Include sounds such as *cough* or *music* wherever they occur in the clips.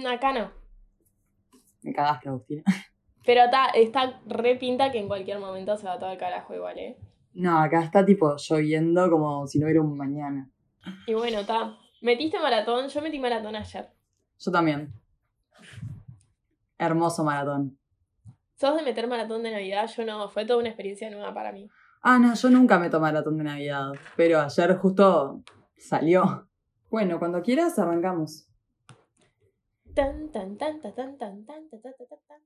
Mm, acá no. Me cagaste, Agustina. *laughs* Pero está, está re pinta que en cualquier momento se va todo al carajo igual, ¿eh? No, acá está tipo lloviendo como si no hubiera un mañana. Y bueno, está. Metiste maratón, yo metí maratón ayer. Yo también. Hermoso maratón. ¿Sos de meter maratón de Navidad? Yo no, fue toda una experiencia nueva para mí. Ah, no, yo nunca meto maratón de Navidad, pero ayer justo salió. Bueno, cuando quieras arrancamos. Tan, tan, tan, tan, tan, tan, tan, tan, tan, tan, tan.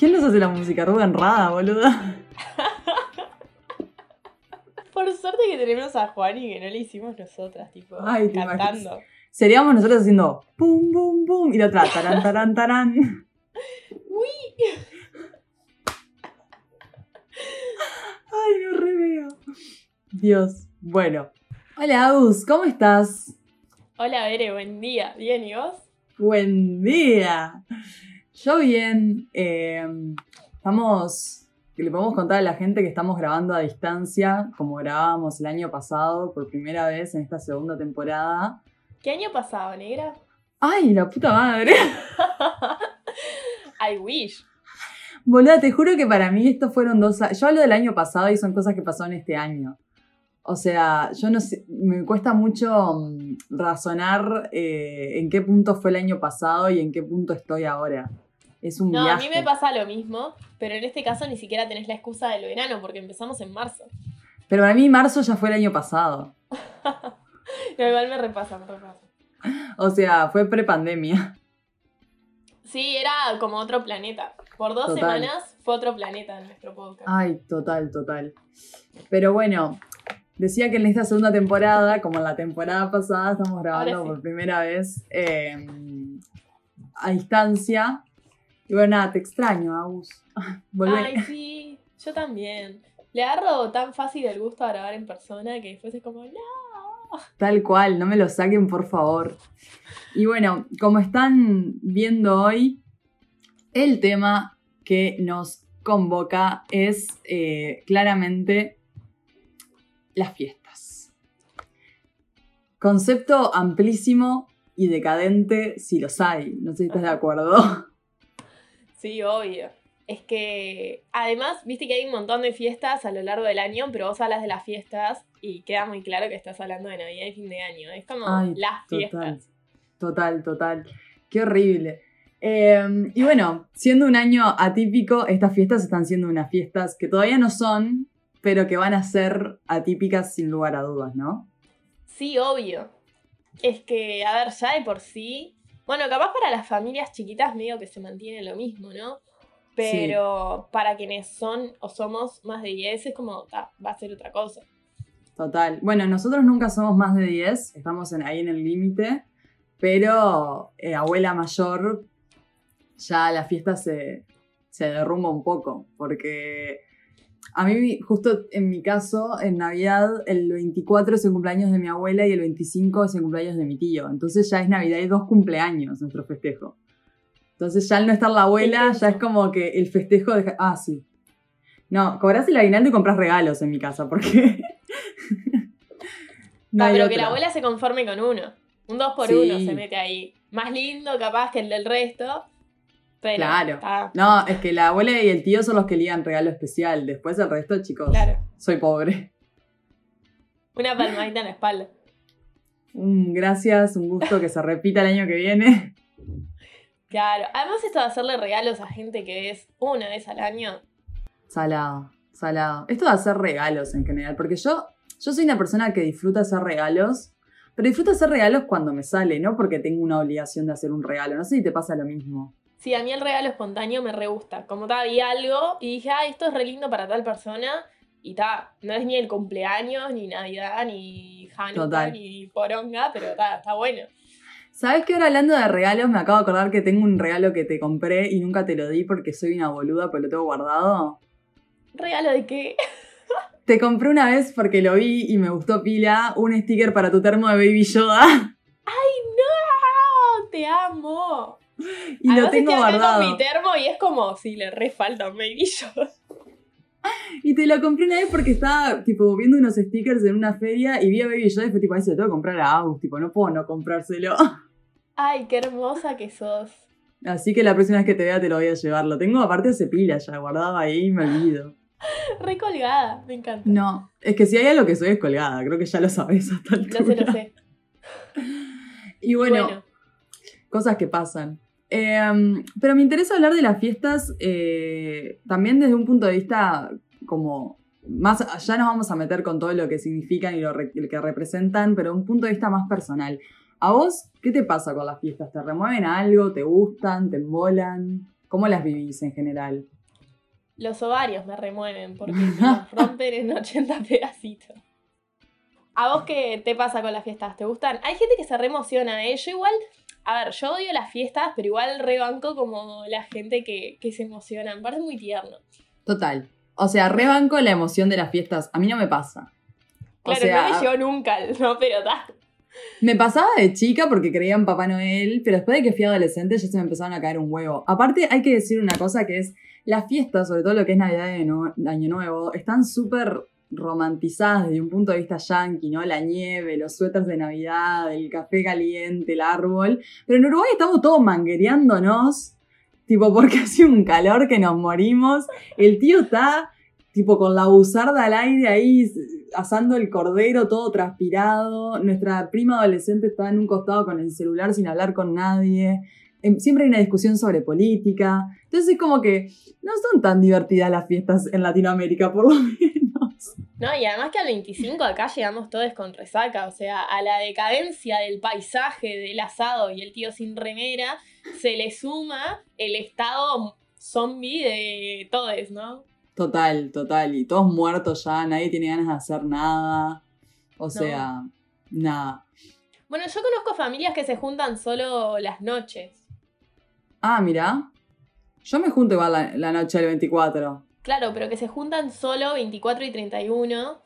¿Quién nos hace la música? Rubén Rada, boluda. *laughs* Por suerte que tenemos a Juan y que no le hicimos nosotras, tipo, Ay, te cantando. Seríamos nosotros haciendo pum, pum, pum, y la otra, tarán, tarán, tarán. *laughs* Uy, Ay, me re veo. Dios. Bueno. Hola, Agus, ¿cómo estás? Hola, Bere, buen día. ¿Bien y vos? Buen día. Yo bien. eh, estamos. Que le podemos contar a la gente que estamos grabando a distancia, como grabábamos el año pasado por primera vez en esta segunda temporada. ¿Qué año pasado, negra? ¡Ay, la puta madre! *laughs* I wish. Boluda, te juro que para mí estos fueron dos años. Yo hablo del año pasado y son cosas que pasaron este año. O sea, yo no sé, me cuesta mucho mm, razonar eh, en qué punto fue el año pasado y en qué punto estoy ahora. Es un No, a mí me pasa lo mismo, pero en este caso ni siquiera tenés la excusa del verano porque empezamos en marzo. Pero para mí marzo ya fue el año pasado. *laughs* No, igual me repasa, me repasa. O sea, fue prepandemia. Sí, era como otro planeta. Por dos Total. semanas fue otro planeta en nuestro podcast. Ay, total, total. Pero bueno, decía que en esta segunda temporada, como en la temporada pasada, estamos grabando sí. por primera vez eh, a distancia. Y bueno, nada, te extraño, Agus. *laughs* Ay, sí, yo también. Le agarro tan fácil el gusto a grabar en persona que después es como, no. Tal cual, no me lo saquen, por favor. Y bueno, como están viendo hoy, el tema que nos convoca es eh, claramente las fiestas. Concepto amplísimo y decadente si los hay. No sé si estás de acuerdo. Sí, obvio. Es que además, viste que hay un montón de fiestas a lo largo del año, pero vos hablas de las fiestas y queda muy claro que estás hablando de Navidad y fin de año. Es como Ay, las total. fiestas. Total, total. Qué horrible. Eh, y bueno, siendo un año atípico, estas fiestas están siendo unas fiestas que todavía no son, pero que van a ser atípicas sin lugar a dudas, ¿no? Sí, obvio. Es que, a ver, ya de por sí. Bueno, capaz para las familias chiquitas medio que se mantiene lo mismo, ¿no? Pero para quienes son o somos más de 10 es como, ah, va a ser otra cosa. Total. Bueno, nosotros nunca somos más de 10, estamos en- ahí en el límite, pero eh, abuela mayor, ya la fiesta se, se derrumba un poco, porque a mí, justo en mi caso, en Navidad, el 24 es el cumpleaños de mi abuela y el 25 es el cumpleaños de mi tío, entonces ya es Navidad y dos cumpleaños nuestro festejo. Entonces ya al no estar la abuela, ya es como que el festejo deja... Ah, sí. No, cobras el aguinaldo y compras regalos en mi casa, porque... *laughs* No Ah, hay pero que la abuela se conforme con uno. Un 2 por Sí. 1 se mete ahí. Más lindo capaz que el del resto. Pero Claro. No, es que la abuela y el tío son los que ligan regalo especial. Después el resto, chicos, claro. soy pobre. Una palmadita en la espalda. Un gracias, un gusto que se repita el año que viene. Claro, además esto de hacerle regalos a gente que es una vez al año. Salado, salado. Esto de hacer regalos en general, porque yo, yo soy una persona que disfruta hacer regalos, pero disfruto hacer regalos cuando me sale, no porque tengo una obligación de hacer un regalo. No sé si te pasa lo mismo. Sí, a mí el regalo espontáneo me re gusta. Como tal, vi algo y dije, ah, esto es re lindo para tal persona. Y ta, no es ni el cumpleaños, ni Navidad, ni Hanukkah, Total. ni Poronga, pero ta, está bueno. ¿Sabes que ahora hablando de regalos me acabo de acordar que tengo un regalo que te compré y nunca te lo di porque soy una boluda, pero lo tengo guardado? ¿Regalo de qué? *laughs* Te compré una vez porque lo vi y me gustó pila un sticker para tu termo de Baby Yoda *laughs* ¡Ay, no! ¡Te amo! *laughs* y lo Además, tengo estoy acá guardado. con mi termo y es como si le re falta un baby yo. *laughs* Y te lo compré una vez porque estaba tipo viendo unos stickers en una feria y vi a Baby Yoda y fue tipo, ay, se lo tengo que comprar a Agus, tipo, no puedo no comprárselo. *laughs* Ay, qué hermosa que sos. Así que la próxima vez que te vea te lo voy a llevar. Lo tengo aparte hace pila ya, guardado ahí y me olvido. Re colgada, me encanta. No, es que si hay algo que soy es colgada, creo que ya lo sabes hasta el Lo sé, lo sé. Y bueno, cosas que pasan. Eh, pero me interesa hablar de las fiestas eh, también desde un punto de vista como más, ya nos vamos a meter con todo lo que significan y lo, que representan, pero un punto de vista más personal. ¿A vos qué te pasa con las fiestas? ¿Te remueven algo? ¿Te gustan? ¿Te embolan? ¿Cómo las vivís en general? Los ovarios me remueven porque se los rompen en 80 pedacitos. ¿A vos qué te pasa con las fiestas? ¿Te gustan? Hay gente que se re emociona, ¿eh? Yo igual, a ver, yo odio las fiestas, pero igual rebanco como la gente que, que se emociona. Me parece muy tierno. Total. O sea, rebanco la emoción de las fiestas. A mí no me pasa. O Claro, sea, no me llegó nunca, *laughs* ¿no? Pero está. Me pasaba de chica porque creía en Papá Noel, pero después de que fui adolescente ya se me empezaron a caer un huevo. Aparte, hay que decir una cosa que es, las fiestas, sobre todo lo que es Navidad y Año Nuevo, están súper romantizadas desde un punto de vista yankee, ¿no? La nieve, los suéteres de Navidad, el café caliente, el árbol. Pero en Uruguay estamos todos manguereándonos, tipo porque *laughs* hace un calor que nos morimos. El tío está tipo con la buzarda al aire ahí asando el cordero todo transpirado. Nuestra prima adolescente está en un costado con el celular sin hablar con nadie. Em, Siempre hay una discusión sobre política. Entonces es como que no son tan divertidas las fiestas en Latinoamérica, por lo *laughs* menos. No, y además que al 25 acá llegamos todos con resaca, o sea, a la decadencia del paisaje, del asado y el tío sin remera, se le suma el estado zombie de todos, ¿no? Total, total. Y todos muertos ya, nadie tiene ganas de hacer nada. O sea, nada. Bueno, yo conozco familias que se juntan solo las noches. Ah, mira. Yo me junto igual la, la noche del 24. Claro, pero que se juntan solo 24 y 31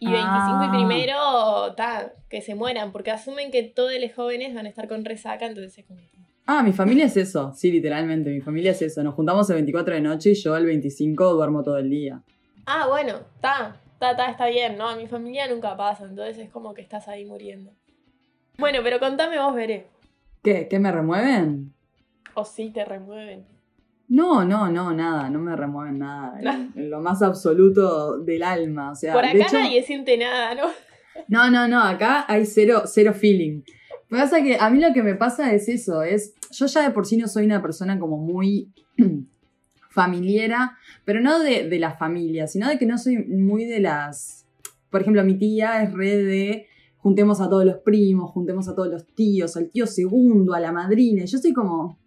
y 25 Ah. y primero, ta, que se mueran, porque asumen que todos los jóvenes van a estar con resaca, entonces es como... Ah, mi familia es eso. Sí, literalmente, mi familia es eso. Nos juntamos el 24 de noche y yo el 25 duermo todo el día. Ah, bueno, está, está, está, está bien, ¿no? A mi familia nunca pasa, entonces es como que estás ahí muriendo. Bueno, pero contame vos, Veré. ¿Qué? ¿Qué me remueven? O sí te remueven. No, no, no, nada, no me remueven nada. En, en lo más absoluto del alma. O sea, Por de acá hecho- nadie siente nada, ¿no? *laughs* No, no, no, acá hay cero, cero feeling. Lo que pasa es que a mí lo que me pasa es eso, es, yo ya de por sí no soy una persona como muy *clears throat* familiera, pero no de, de la familia, sino de que no soy muy de las, por ejemplo, mi tía es re de juntemos a todos los primos, juntemos a todos los tíos, al tío segundo, a la madrina, yo soy como,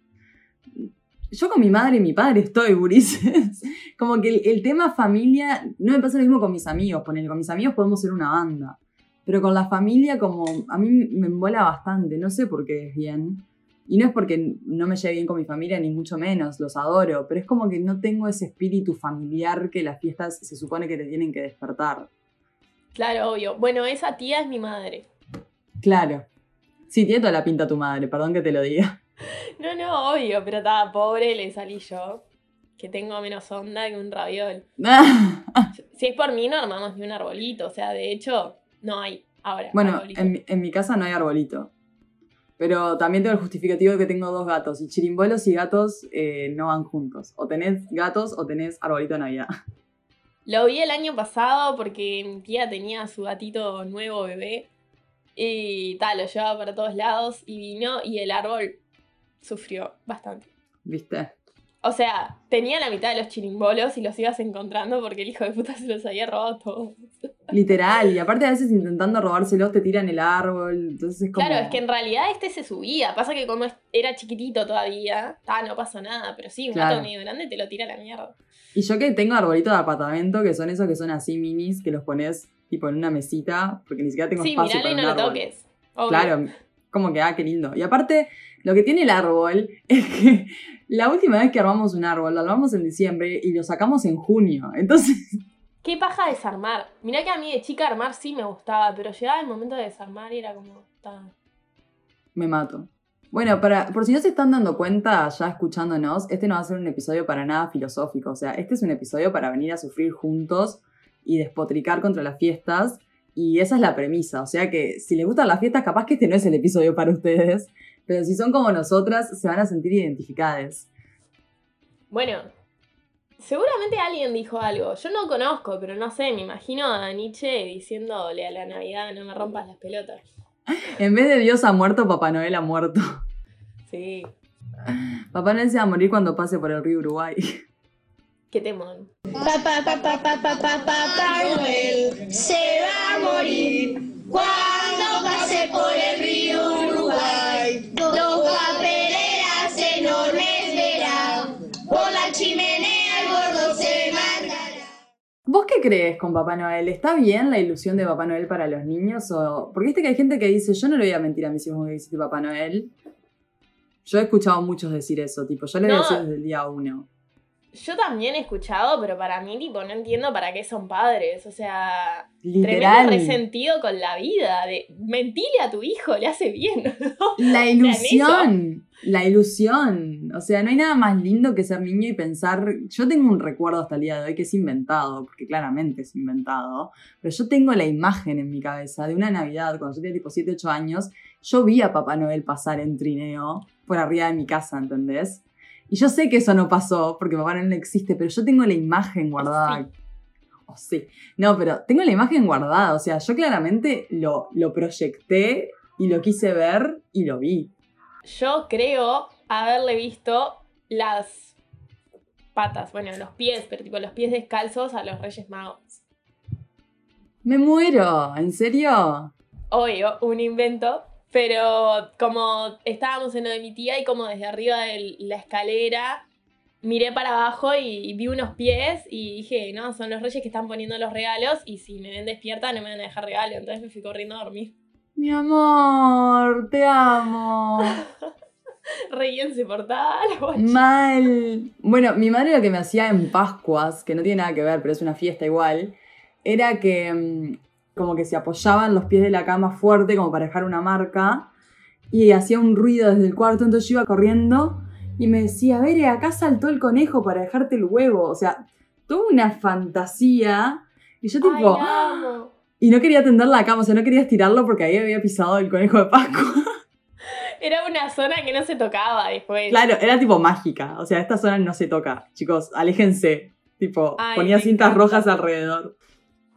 yo con mi madre y mi padre estoy, gurises. *laughs* Como que el, el tema familia, no me pasa lo mismo con mis amigos, ponele, con mis amigos podemos ser una banda. Pero con la familia, como a mí me embola bastante, no sé por qué es bien. Y no es porque no me lleve bien con mi familia, ni mucho menos, los adoro, pero es como que no tengo ese espíritu familiar que las fiestas se supone que te tienen que despertar. Claro, obvio. Bueno, esa tía es mi madre. Claro. Sí, tiene toda la pinta tu madre, perdón que te lo diga. No, no, obvio, pero estaba pobre, le salí yo. Que tengo menos onda que un raviol. *laughs* Si es por mí, no armamos ni un arbolito. O sea, de hecho, no hay ahora. Bueno, en, mi- en mi casa no hay arbolito. Pero también tengo el justificativo de que tengo dos gatos. Y chirimbolos y gatos eh, no van juntos. O tenés gatos o tenés arbolito de Navidad. Lo vi el año pasado porque mi tía tenía su gatito nuevo bebé. Y tal, lo llevaba para todos lados. Y vino y el árbol sufrió bastante. ¿Viste? O sea, tenía la mitad de los chirimbolos y los ibas encontrando porque el hijo de puta se los había robado todos. Literal, y aparte a veces intentando robárselos te tiran el árbol, entonces es como... Claro, es que en realidad este se subía. Pasa que como era chiquitito todavía, ah, no pasó nada. Pero sí, un Claro. gato medio grande te lo tira a la mierda. Y yo que tengo arbolitos de apartamento, que son esos que son así minis, que los pones tipo en una mesita, porque ni siquiera tengo Sí, espacio miralo y para no un lo árbol. toques. Obvio. Claro, como que, ah, qué lindo. Y aparte, lo que tiene el árbol *laughs* es que la última vez que armamos un árbol, lo armamos en diciembre y lo sacamos en junio. Entonces, *laughs* Qué paja desarmar. Mirá que a mí de chica armar sí me gustaba, pero llegaba el momento de desarmar y era como. ta. me mato. Bueno, para, por si no se están dando cuenta ya escuchándonos, este no va a ser un episodio para nada filosófico. O sea, este es un episodio para venir a sufrir juntos y despotricar contra las fiestas. Y esa es la premisa. O sea que si les gustan las fiestas, capaz que este no es el episodio para ustedes. Pero si son como nosotras, se van a sentir identificadas. Bueno, seguramente alguien dijo algo. Yo no conozco, pero no sé, me imagino a Nietzsche diciéndole a la Navidad: no me rompas las pelotas. En vez de Dios ha muerto, Papá Noel ha muerto. Sí, Papá Noel se va a morir cuando pase por el río Uruguay. qué temón. Papá, papá, papá, papá, papá Noel se va a morir cuando pase por el río Uruguay. Crees con Papá Noel? ¿Está bien la ilusión de Papá Noel para los niños? O... Porque viste que hay gente que dice, yo no le voy a mentir a mis hijos que existe Papá Noel. Yo he escuchado a muchos decir eso, tipo, yo les No. decía desde el día uno. Yo también he escuchado, pero para mí, tipo, no entiendo para qué son padres. O sea, Literal. tremendo resentido con la vida. De mentile a tu hijo, le hace bien. *laughs* ¿no? La ilusión, la ilusión. O sea, no hay nada más lindo que ser niño y pensar. Yo tengo un recuerdo hasta el día de hoy que es inventado, porque claramente es inventado, pero yo tengo la imagen en mi cabeza de una Navidad cuando yo tenía tipo 7, 8 años. Yo vi a Papá Noel pasar en trineo por arriba de mi casa, ¿entendés? Y yo sé que eso no pasó porque Papá Noel no existe, pero yo tengo la imagen guardada. Oh, sí. No, pero tengo la imagen guardada. O sea, yo claramente lo, lo proyecté y lo quise ver y lo vi. Yo creo haberle visto las patas, bueno, los pies, pero tipo los pies descalzos a los Reyes Magos. Me muero, ¿en serio? Obvio, un invento, pero como estábamos en lo de mi tía y como desde arriba de la escalera miré para abajo y vi unos pies y dije, no, son los reyes que están poniendo los regalos y si me ven despierta no me van a dejar regalo, entonces me fui corriendo a dormir. Mi amor, te amo. *laughs* Re insoportable. guacho. Mal. Bueno, mi madre lo que me hacía en Pascuas, que no tiene nada que ver, pero es una fiesta igual, era que mm, como que se apoyaban los pies de la cama fuerte como para dejar una marca y hacía un ruido desde el cuarto, entonces yo iba corriendo y me decía, Vere, acá saltó el conejo para dejarte el huevo. O sea, tuve una fantasía y yo tipo... Ay, amo. Y no quería tender la cama, o sea, no quería estirarlo porque ahí había pisado el conejo de Pascua. *laughs* Era una zona que no se tocaba después. claro, era tipo mágica. O sea, esta zona no se toca. Chicos, aléjense. Tipo, Ay, ponía cintas encanta. rojas alrededor.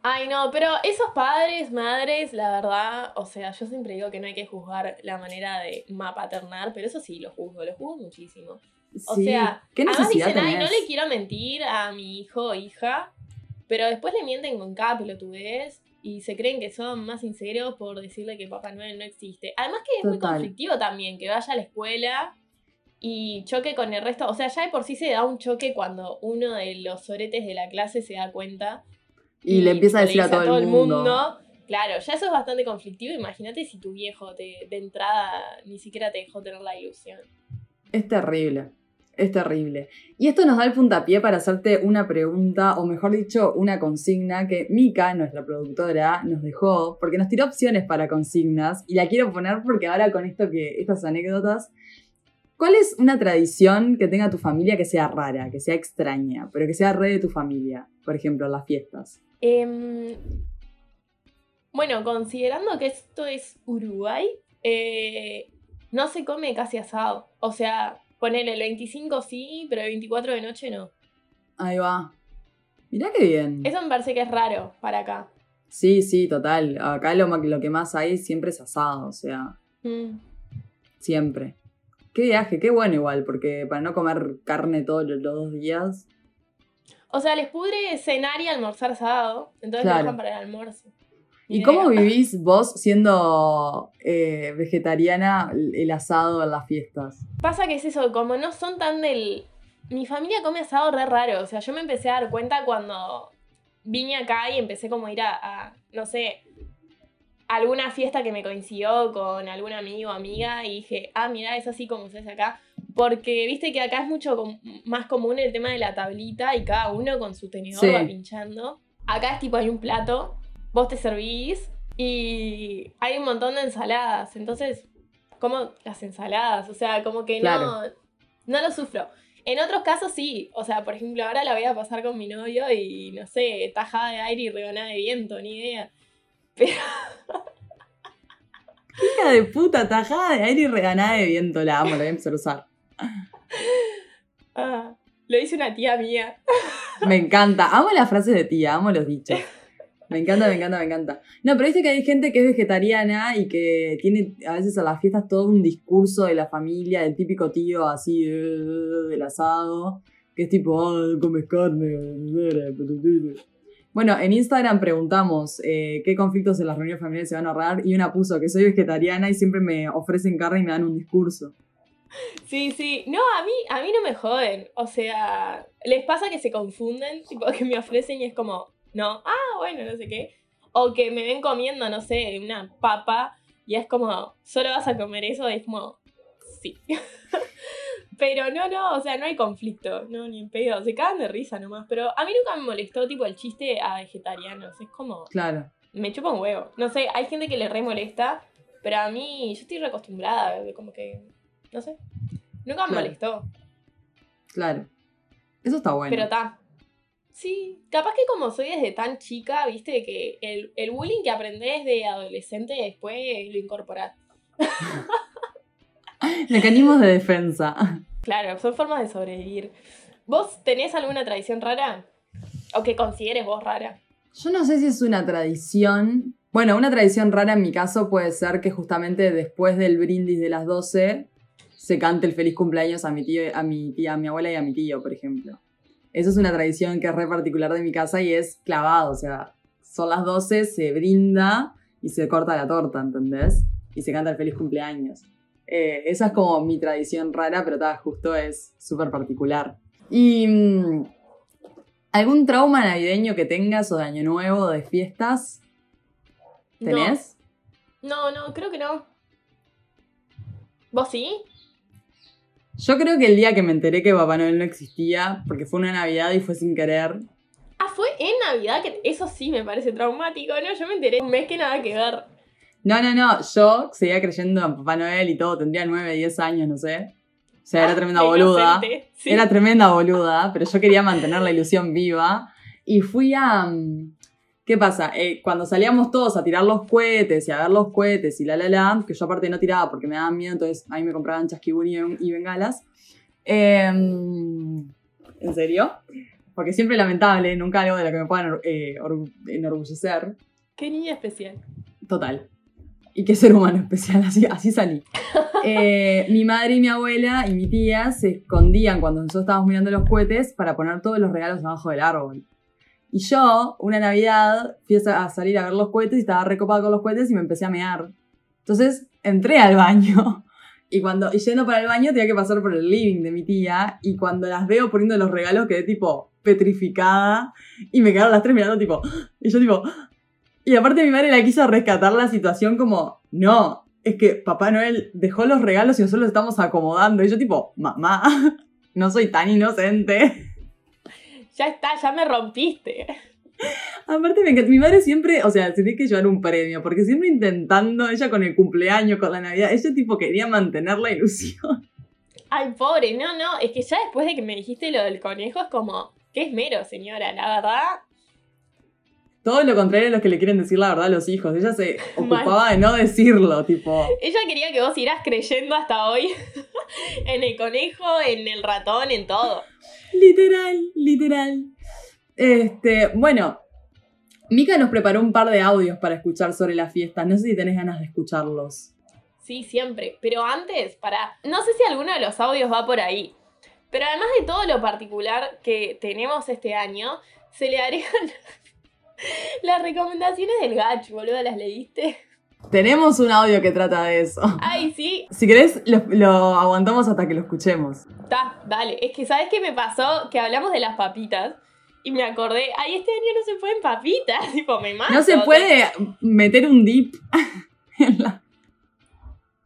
Ay, no, pero esos padres, madres, la verdad, o sea, yo siempre digo que no hay que juzgar la manera de mapaternar, pero eso sí lo juzgo, lo juzgo muchísimo. O Sí, sea, ¿qué además dicen, ay, no le quiero mentir a mi hijo o hija, pero después le mienten con cada pelotudez y se creen que son más sinceros por decirle que Papá Noel no existe. Además que es muy conflictivo también que vaya a la escuela y choque con el resto. O sea, ya de por sí se da un choque cuando uno de los soretes de la clase se da cuenta. Y, le empieza a decir a todo, el mundo. Claro, ya eso es bastante conflictivo. Imagínate si tu viejo te, de entrada ni siquiera te dejó tener la ilusión. Es terrible. Es terrible. Y esto nos da el puntapié para hacerte una pregunta, o mejor dicho, una consigna que Mika, nuestra productora, nos dejó, porque nos tiró opciones para consignas, y la quiero poner porque ahora con esto que, estas anécdotas, ¿cuál es una tradición que tenga tu familia que sea rara, que sea extraña, pero que sea re de tu familia? Por ejemplo, las fiestas. Em, bueno, considerando que esto es Uruguay, eh, no se come casi asado. O sea, ponele el 25 sí, pero el 24 de noche no. Ahí va. Mirá qué bien. Eso me parece que es raro para acá. Sí, sí, total. Acá lo, lo que más hay siempre es asado, o sea, Mm. siempre. Qué viaje, qué bueno igual, porque para no comer carne todos los, los dos días. O sea, les pudre cenar y almorzar sábado. Entonces Claro. lo dejan para el almuerzo. ¿Y cómo vivís vos siendo eh, vegetariana el asado en las fiestas? Pasa que es eso, como no son tan del. Mi familia come asado re raro. O sea, yo me empecé a dar cuenta cuando vine acá y empecé como a ir a, a, no sé, alguna fiesta que me coincidió con algún amigo o amiga y dije, ah, mira, es así como se hace acá. Porque viste que acá es mucho com- más común el tema de la tablita y cada uno con su tenedor Sí. va pinchando. Acá es tipo, hay un plato, vos te servís y hay un montón de ensaladas. Entonces, como las ensaladas, o sea, como que Claro. no, no lo sufro. En otros casos sí, o sea, por ejemplo, ahora la voy a pasar con mi novio y no sé, tajada de aire y rebanada de viento, ni idea. Hija de puta, tajada de aire y reganada de viento, la amo, la voy a empezar a usar. *laughs* Ah, lo hizo una tía mía. *laughs* Me encanta, amo las frases de tía, amo los dichos. Me encanta, me encanta, me encanta. No, pero viste que hay gente que es vegetariana y que tiene a veces a las fiestas todo un discurso de la familia, del típico tío así eh, del asado, que es tipo, oh, comes carne. Bueno, en Instagram preguntamos eh, qué conflictos en las reuniones familiares se van a ahorrar y una puso que soy vegetariana y siempre me ofrecen carne y me dan un discurso. Sí, sí. No, a mí, a mí no me joden. O sea, les pasa que se confunden, tipo que me ofrecen y es como, no, ah, bueno, no sé qué. O que me ven comiendo, no sé, una papa y es como, solo vas a comer eso, y es como, sí. *laughs* Pero no, no, o sea, no hay conflicto, no, ni en pedo. Se cagan de risa nomás. Pero a mí nunca me molestó, tipo, el chiste a vegetarianos. Es como, Claro, me chupa un huevo. No sé, hay gente que le re molesta, pero a mí, yo estoy reacostumbrada, como que, no sé. Nunca me Claro. molestó, claro. Eso está bueno. pero está. Sí, capaz que como soy desde tan chica, viste, que el, el bullying que aprendés de adolescente después lo incorporás. *laughs* Mecanismos de defensa. Claro, son formas de sobrevivir. ¿Vos tenés alguna tradición rara? ¿O que consideres vos rara? Yo no sé si es una tradición. Bueno, una tradición rara en mi caso puede ser que justamente después del brindis de las 12 se cante el feliz cumpleaños a mi tío, a mi tía, a mi abuela y a mi tío, por ejemplo. Eso es una tradición que es re particular de mi casa y es clavado, o sea, son las 12, se brinda y se corta la torta, ¿entendés? Y se canta el feliz cumpleaños. Eh, esa es como mi tradición rara, pero justo es súper particular. Y mm, algún trauma navideño que tengas o de año nuevo o de fiestas, ¿tenés? No, no, creo que no. ¿Vos sí? Yo creo que el día que me enteré que Papá Noel no existía, porque fue una Navidad y fue sin querer, Ah, fue en Navidad, que eso sí me parece traumático, ¿no? Yo me enteré un mes que nada que ver. No, no, no, yo seguía creyendo en Papá Noel y todo, tendría 9, 10 años, no sé. O sea, era Ah, tremenda boluda. sí. Era tremenda boluda, pero yo quería mantener la ilusión viva. Y fui a... mm, ¿Qué pasa? Eh, cuando salíamos todos a tirar los cohetes y a ver los cohetes y la la la, que yo aparte no tiraba porque me daban miedo, entonces a mí me compraban chasquibún y, bengalas. Eh, ¿En serio? Porque siempre lamentable, nunca algo de lo que me puedan eh, orgu- enorgullecer. Qué niña especial. Total. Y qué ser humano especial, *laughs* así, así salí. Eh, mi madre y mi abuela y mi tía se escondían cuando nosotros estábamos mirando los cohetes para poner todos los regalos abajo del árbol. Y yo, una Navidad, fui a sa- a salir a ver los cohetes y estaba recopada con los cohetes y me empecé a mear. Entonces entré al baño. *laughs* Y cuando y yendo para el baño tenía que pasar por el living de mi tía. Y cuando las veo poniendo los regalos quedé tipo petrificada. Y me quedaron las tres mirando tipo. *gasps* Y yo tipo. *gasps* Y aparte mi madre la quiso rescatar la situación como, no, es que Papá Noel dejó los regalos y nosotros los estamos acomodando. Y yo tipo, mamá, *laughs* no soy tan inocente. Ya está, ya me rompiste. Aparte me encanta, mi madre siempre, o sea, se tiene que llevar un premio, porque siempre intentando, ella con el cumpleaños, con la Navidad, ella tipo quería mantener la ilusión. Ay, pobre, no, no, es que ya después de que me dijiste lo del conejo es como, qué esmero, señora, la verdad. Todo lo contrario a los que le quieren decir la verdad a los hijos. Ella se *laughs* ocupaba de no decirlo, tipo. Ella quería que vos irás creyendo hasta hoy *laughs* en el conejo, en el ratón, en todo. Literal, literal. Este, bueno, Mika nos preparó un par de audios para escuchar sobre las fiestas. No sé si tenés ganas de escucharlos. Sí, siempre. Pero antes, para. No sé si alguno de los audios va por ahí. Pero además de todo lo particular que tenemos este año, se le agregan *laughs* las recomendaciones del Gach, boludo, ¿las leíste? Tenemos un audio que trata de eso. Ay, sí. Si querés, lo, lo aguantamos hasta que lo escuchemos. Está, dale. Es que, ¿sabes qué me pasó? Que hablamos de las papitas. Y me acordé, ay, este año no se pueden papitas. *laughs* Tipo, me mato. No se puede meter un dip *laughs* en la...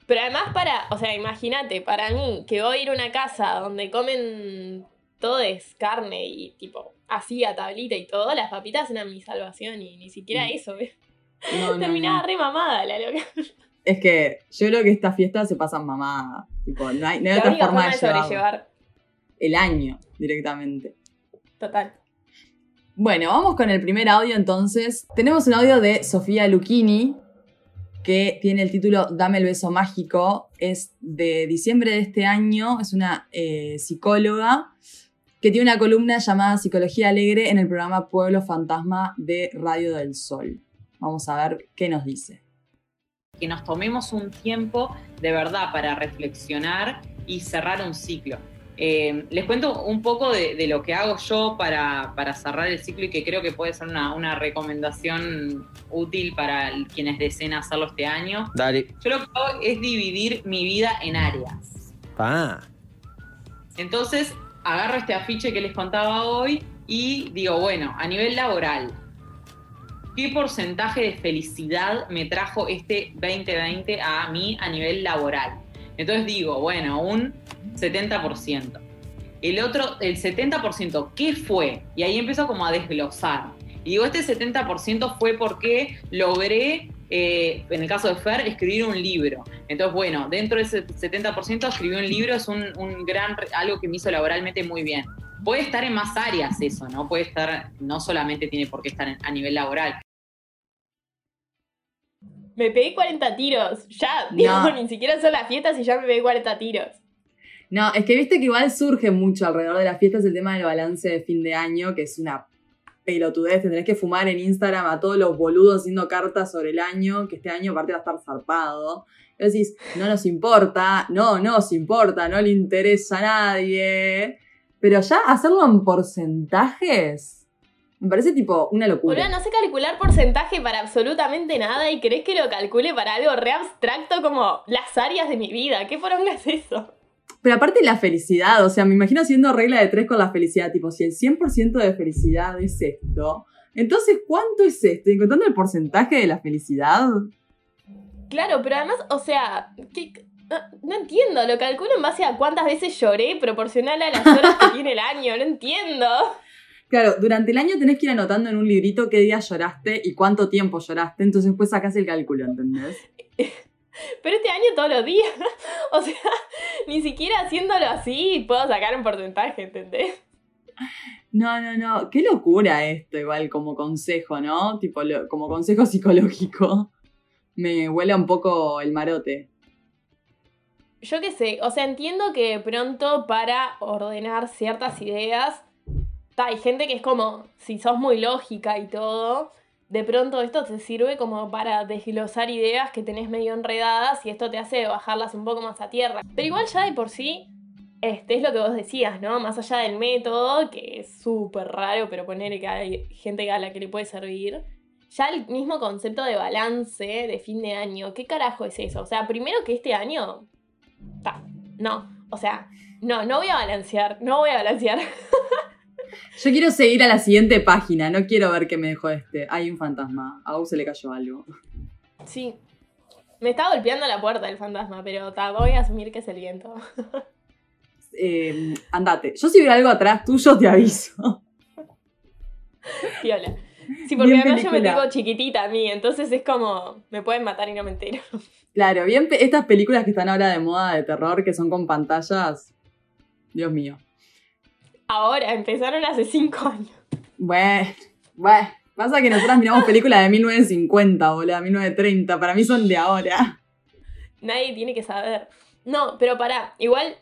Pero además para, o sea, imagínate, para mí, que voy a ir a una casa donde comen todo es carne y tipo, así a tablita y todo, las papitas eran mi salvación y ni siquiera Mm. eso, ¿ves? No, no, Terminaba no. re mamada la loca. *laughs* Es que yo creo que estas fiestas se pasan mamá. Tipo, no hay, no hay La otra única forma forma de sobrellevar. El año directamente. Total. Bueno, vamos con el primer audio entonces. Tenemos un audio de Sofía Lucchini que tiene el título Dame el beso mágico. Es de diciembre de este año. Es una eh, psicóloga que tiene una columna llamada Psicología Alegre en el programa Pueblo Fantasma de Radio del Sol. Vamos a ver qué nos dice. que nos tomemos un tiempo de verdad para reflexionar y cerrar un ciclo. Eh, les cuento un poco de, de lo que hago yo para, para cerrar el ciclo y que creo que puede ser una, una recomendación útil para quienes deseen hacerlo este año. Dale. Yo lo que hago es dividir mi vida en áreas. Pa. Entonces, agarro este afiche que les contaba hoy y digo, bueno, a nivel laboral, ¿qué porcentaje de felicidad me trajo este 2020 a mí a nivel laboral? Entonces digo, bueno, un 70%. El otro, el 70%, ¿qué fue? Y ahí empiezo como a desglosar. Y digo, este 70% fue porque logré, eh, en el caso de Fer, escribir un libro. Entonces, bueno, dentro de ese 70% escribí un libro, es un, gran, algo que me hizo laboralmente muy bien. Puede estar en más áreas eso, ¿no? Puede estar, no solamente tiene por qué estar a nivel laboral. Me pegué 40 tiros. Ya, No. digo, *laughs* ni siquiera son las fiestas y ya me pegué 40 tiros. No, es que viste que igual surge mucho alrededor de las fiestas el tema del balance de fin de año, que es una pelotudez. Tendrás que fumar en Instagram a todos los boludos haciendo cartas sobre el año, que este año aparte va a estar zarpado. Y decís, no nos importa, no nos importa, no le interesa a nadie. Pero ya hacerlo en porcentajes, me parece tipo una locura. Boluda, no sé calcular porcentaje para absolutamente nada y crees que lo calcule para algo re abstracto como las áreas de mi vida. ¿Qué poronga es eso? Pero aparte la felicidad, o sea, me imagino haciendo regla de tres con la felicidad, tipo, si el 100% de felicidad es esto, entonces, ¿cuánto es esto? Encontrando el porcentaje de la felicidad. Claro, pero además, o sea, ¿qué- no, no entiendo, lo calculo en base a cuántas veces lloré proporcional a las horas que *laughs* tiene el año, no entiendo. Claro, durante el año tenés que ir anotando en un librito qué día lloraste y cuánto tiempo lloraste, entonces después sacás el cálculo, ¿entendés? *laughs* Pero este año todos los días, *laughs* o sea, ni siquiera haciéndolo así puedo sacar un porcentaje, ¿entendés? No, no, no, qué locura esto, igual como consejo, ¿no? Tipo, lo- como consejo psicológico. *laughs* Me huele un poco el marote. Yo qué sé, o sea, entiendo que pronto para ordenar ciertas ideas, hay gente que es como, si sos muy lógica y todo, de pronto esto te sirve como para desglosar ideas que tenés medio enredadas y esto te hace bajarlas un poco más a tierra. Pero igual ya de por sí, este es lo que vos decías, ¿no? Más allá del método, que es súper raro, pero poner que hay gente a la que le puede servir. Ya el mismo concepto de balance de fin de año, ¿qué carajo es eso? O sea, primero que este año No, o sea, no, no voy a balancear, no voy a balancear. *laughs* Yo quiero seguir a la siguiente página, no quiero ver qué me dejó este. Hay un fantasma, a Gus se le cayó algo. Sí. Me está golpeando la puerta el fantasma, pero ta, voy a asumir que es el viento. Eh, andate. Yo si veo algo atrás tuyo te aviso. Piola. Sí, porque Bien además yo me tengo chiquitita a mí, entonces es como, me pueden matar y no me entero. Claro, bien estas películas que están ahora de moda de terror, que son con pantallas. Dios mío. Ahora, empezaron hace cinco años. Bueno, bueno. Pasa que nosotras miramos películas de 1950, boludo, 1930. Para mí son de ahora. Nadie tiene que saber. No, pero pará, igual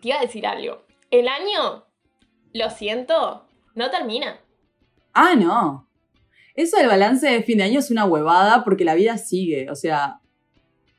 te iba a decir algo. El año, lo siento, no termina. Ah, no. Eso del balance de fin de año es una huevada porque la vida sigue. O sea,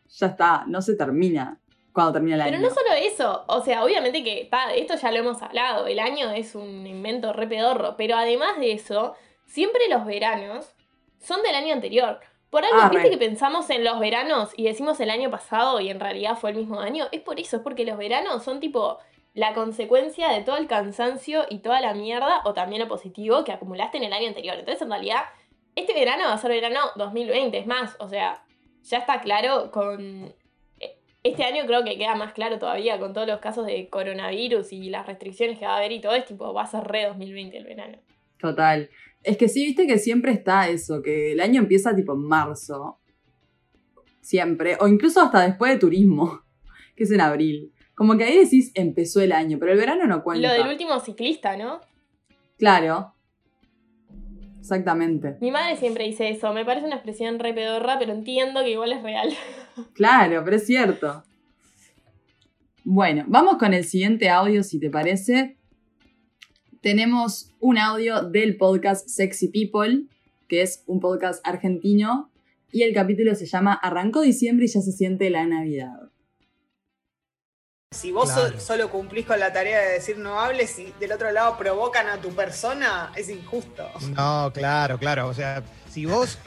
ya está, no se termina cuando termina el Pero año. no solo eso, o sea, obviamente que ta, esto ya lo hemos hablado, el año es un invento re pedorro, pero además de eso, siempre los veranos son del año anterior. Por algo, Ah, viste que pensamos en los veranos y decimos el año pasado y en realidad fue el mismo año, es por eso, es porque los veranos son tipo la consecuencia de todo el cansancio y toda la mierda, o también lo positivo, que acumulaste en el año anterior. Entonces, en realidad, este verano va a ser verano 2020, es más, o sea, ya está claro con este año creo que queda más claro todavía con todos los casos de coronavirus y las restricciones que va a haber y todo, es tipo, va a ser re 2020 el verano. Total. Es que sí, viste que siempre está eso, que el año empieza tipo en marzo. Siempre. O incluso hasta después de turismo, *laughs* que es en abril. Como que ahí decís empezó el año, pero el verano no cuenta. Lo del último ciclista, ¿no? Claro. Exactamente. Mi madre siempre dice eso, me parece una expresión re pedorra, pero entiendo que igual es real. *laughs* Claro, pero es cierto. Bueno, vamos con el siguiente audio, si te parece. Tenemos un audio del podcast Sexy People, que es un podcast argentino, y el capítulo se llama Arrancó diciembre y ya se siente la Navidad. Si vos Claro. solo cumplís con la tarea de decir no hables y del otro lado provocan a tu persona, es injusto. No, claro, claro. O sea, si vos,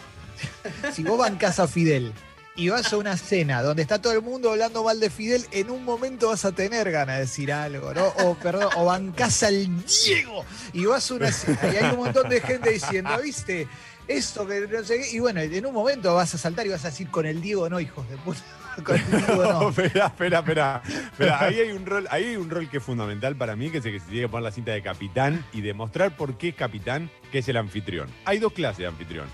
*laughs* si vos bancás a Fidel y vas a una cena donde está todo el mundo hablando mal de Fidel, en un momento vas a tener ganas de decir algo, ¿no? O perdón, o bancás al Diego y vas a una cena y hay un montón de gente diciendo, ¿viste? Esto que no sé qué. Y bueno, en un momento vas a saltar y vas a decir con el Diego no, hijos de puta. No, espera, espera, espera. Ahí hay un rol, ahí hay un rol que es fundamental para mí, que es el que se tiene que poner la cinta de capitán y demostrar por qué es capitán, que es el anfitrión. Hay dos clases de anfitrión.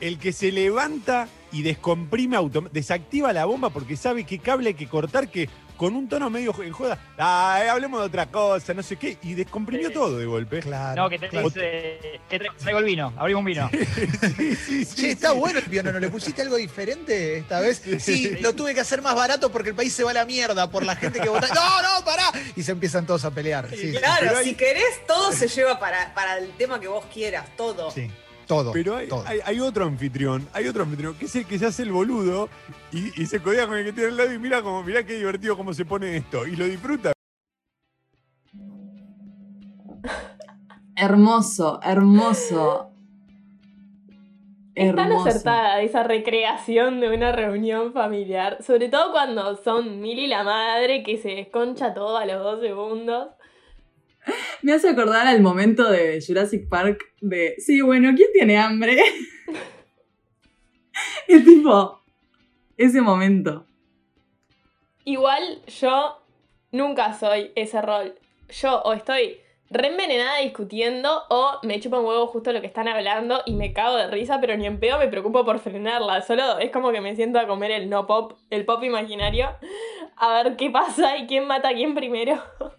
El que se levanta y descomprime desactiva la bomba porque sabe qué cable hay que cortar, que con un tono medio en joda, hablemos de otra cosa, no sé qué, y descomprimió Sí. todo de golpe. Claro. No, que te claro. dice, te traigo el vino, abrimos un vino. Sí, sí, *laughs* sí, Che, está sí. bueno el piano, ¿no le pusiste algo diferente esta vez? Sí, lo tuve que hacer más barato porque el país se va a la mierda por la gente que vota. *laughs* ¡No, no, pará! Y se empiezan todos a pelear. Sí, sí, claro, pero hay- si querés, todo se lleva para, para el tema que vos quieras, todo. sí. Todo. Pero hay, todo. hay- hay otro anfitrión, hay otro anfitrión, que es el que se hace el boludo y, y se codea con el que tiene al lado y mira como, mira qué divertido cómo se pone esto. Y lo disfruta. Hermoso, hermoso. Es tan acertada esa recreación de una reunión familiar, sobre todo cuando son Milly la madre que se desconcha todo a los dos segundos. *laughs* Me hace acordar al momento de Jurassic Park de, sí, bueno, ¿quién tiene hambre? *laughs* es tipo, ese momento. Igual yo nunca soy ese rol. Yo o estoy re envenenada discutiendo o me chupa un huevo justo lo que están hablando y me cago de risa, pero ni en pedo me preocupo por frenarla. Solo es como que me siento a comer el no pop, el pop imaginario, a ver qué pasa y quién mata a quién primero. *laughs*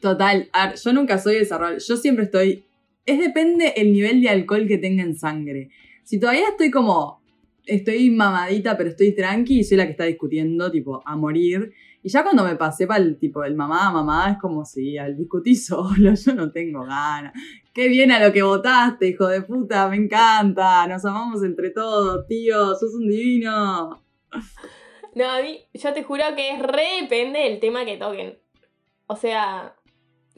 Total, a ver, yo nunca soy de. Yo siempre estoy. Es depende el nivel de alcohol que tenga en sangre. Si todavía estoy como. Estoy mamadita, pero estoy tranqui y soy la que está discutiendo, tipo, a morir. Y ya cuando me pasé para el tipo, el mamá, mamá, es como si al discutir *laughs* solo, yo no tengo ganas. Qué bien a lo que votaste, hijo de puta, me encanta. Nos amamos entre todos, tío, sos un divino. No, a mí, yo te juro que es re depende del tema que toquen. O sea,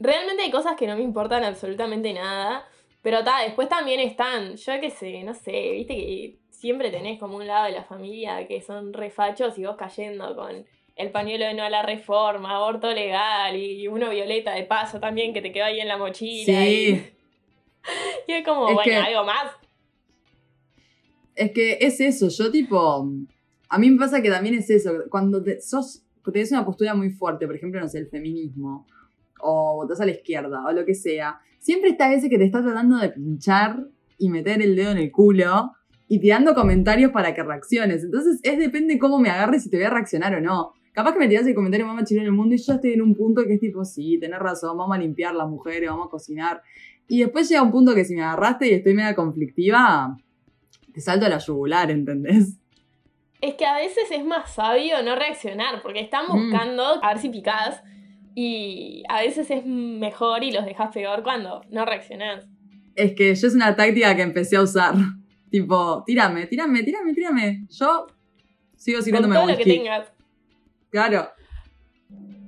realmente hay cosas que no me importan absolutamente nada. Pero ta, después también están, yo qué sé, no sé, viste que siempre tenés como un lado de la familia que son refachos y vos cayendo con el pañuelo de no a la reforma, aborto legal y uno violeta de paso también que te quedó ahí en la mochila. Sí. Y, *laughs* y es como, Es bueno, que- algo más. Es que es eso, yo tipo. A mí me pasa que también es eso. Cuando te, sos, tenés una postura muy fuerte, por ejemplo, no sé, el feminismo, o votás a la izquierda, o lo que sea, siempre está ese que te está tratando de pinchar y meter el dedo en el culo y tirando comentarios para que reacciones. Entonces, es depende cómo me agarres si te voy a reaccionar o no. Capaz que me tiras el comentario más chileno del mundo y yo estoy en un punto que es tipo, sí, tenés razón, vamos a limpiar las mujeres, vamos a cocinar. Y después llega un punto que si me agarraste y estoy media conflictiva, te salto a la yugular, ¿entendés? Es que a veces es más sabio no reaccionar, porque están Mm. buscando a ver si picás. Y a veces es mejor y los dejas peor cuando no reaccionás. Es que yo es una táctica que empecé a usar. *laughs* Tipo, tírame, tírame, tírame, tírame. Yo Sigo con sirviéndome todo lo que tengas. Claro.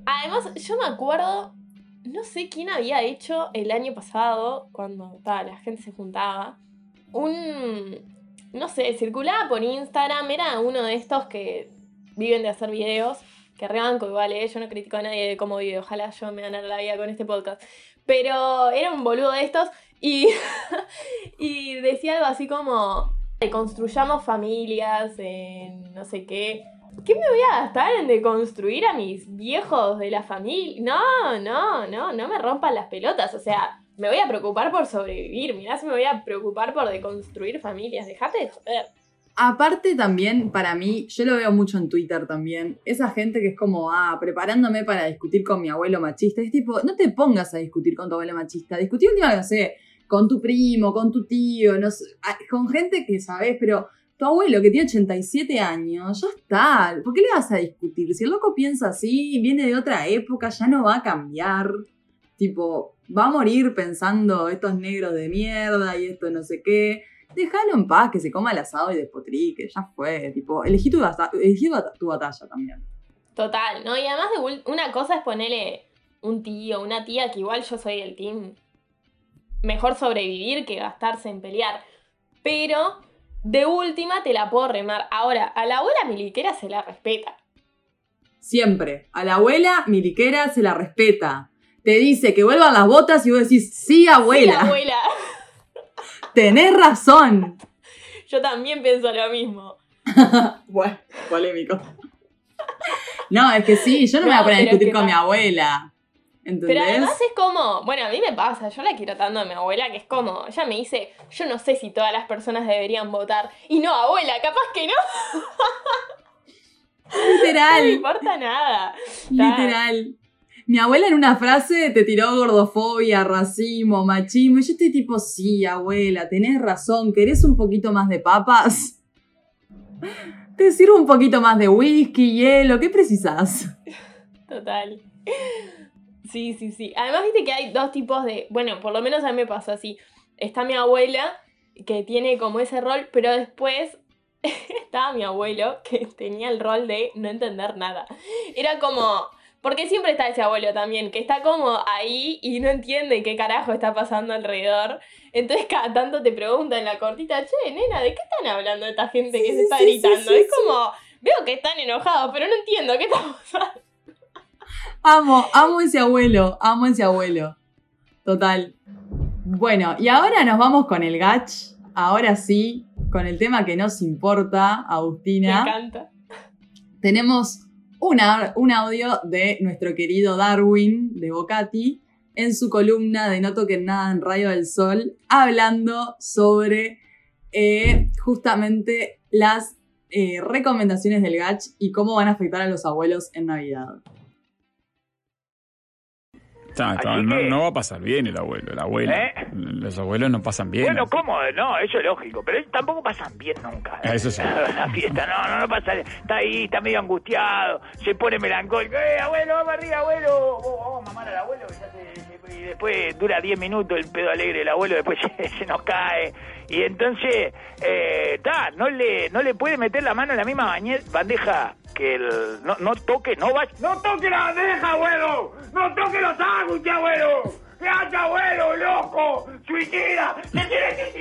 Además, yo me acuerdo, no sé quién había hecho el año pasado, cuando ta, la gente se juntaba, un, no sé, circulaba por Instagram, era uno de estos que viven de hacer videos, que rebanco igual, ¿eh? yo no critico a nadie de cómo vive, ojalá yo me ganara la vida con este podcast, pero era un boludo de estos y, *laughs* y decía algo así como, construyamos familias, en no sé qué, ¿Qué me voy a gastar en deconstruir a mis viejos de la familia? No, no, no, no me rompan las pelotas. O sea, me voy a preocupar por sobrevivir. Mirá si me voy a preocupar por deconstruir familias. Dejate de joder. Aparte también, para mí, yo lo veo mucho en Twitter también, esa gente que es como, ah, preparándome para discutir con mi abuelo machista, es tipo, no te pongas a discutir con tu abuelo machista, discutir, no sé, con tu primo, con tu tío, no sé, ah, con gente que sabes, pero tu abuelo que tiene 87 años, ya está, ¿por qué le vas a discutir? Si el loco piensa así, viene de otra época, ya no va a cambiar, tipo, va a morir pensando estos negros de mierda y esto no sé qué. Déjalo en paz, que se coma el asado y despotrique, ya fue. Tipo, elegí tu, elegí tu batalla también. Total, ¿no? Y además de una cosa es ponerle un tío, una tía, que igual yo soy el team. Mejor sobrevivir que gastarse en pelear. Pero de última te la puedo remar. Ahora, a la abuela miliquera se la respeta. Siempre. A la abuela miliquera se la respeta. Te dice que vuelvan las botas y vos decís, sí, abuela, Sí, abuela. Tenés razón. Yo también pienso lo mismo. *laughs* Bueno, polémico. No, es que sí, yo no, me voy a poner a discutir con mi abuela. ¿Entendés? Pero además es como, bueno, a mí me pasa, yo la quiero tanto a mi abuela, que es como, ella me dice, yo no sé si todas las personas deberían votar. Y no, abuela, capaz que no, *laughs* no me Literal, importa nada. literal. Mi abuela en una frase te tiró gordofobia, racismo, machismo. Y yo estoy tipo, sí, abuela, tenés razón. ¿Querés un poquito más de papas? *laughs* Te sirvo un poquito más de whisky, hielo. ¿Qué precisas? *laughs* Total. Sí, sí, sí. Además, viste que hay dos tipos de. Bueno, por lo menos a mí me pasó así. Está mi abuela, que tiene como ese rol, pero después *laughs* estaba mi abuelo, que tenía el rol de no entender nada. Era como. Porque siempre está ese abuelo también, que está como ahí y no entiende qué carajo está pasando alrededor. Entonces cada tanto te pregunta en la cortita, che, nena, ¿de qué están hablando esta gente que Sí, se está sí, gritando? sí, es como, veo que están enojados, pero no entiendo qué está pasando. Amo, amo ese abuelo, amo ese abuelo. Total. Bueno, y ahora nos vamos con el gach. Ahora sí, con el tema que nos importa, Me Agustina. encanta. Tenemos un audio de nuestro querido Darwin de Bocati en su columna de No toquen nada en Rayo del Sol, hablando sobre eh, justamente las eh, recomendaciones del gach y cómo van a afectar a los abuelos en Navidad. Está, está, Así no, que- no va a pasar bien el abuelo, el abuelo. ¿Eh? Los abuelos no pasan bien. Bueno, ¿cómo? No, eso es lógico, pero ellos tampoco pasan bien nunca. Ah, eso sí. *laughs* La fiesta, no, no, no pasa. Está ahí, está medio angustiado, se pone melancólico. ¡Eh, abuelo, vamos arriba, abuelo! Vamos, vamos a mamar al abuelo, que ya se- se- y después dura 10 minutos el pedo alegre del abuelo, después *laughs* se, se nos cae. Y entonces, está, no, le, no le puede meter la mano en la misma bandeja que el. No, no toque, no va. ¡No toque la bandeja, abuelo! ¡No toque los sándwiches, abuelo! ¿Qué hace, abuelo, loco? ¡Suicida! ¡Se quiere suicidar,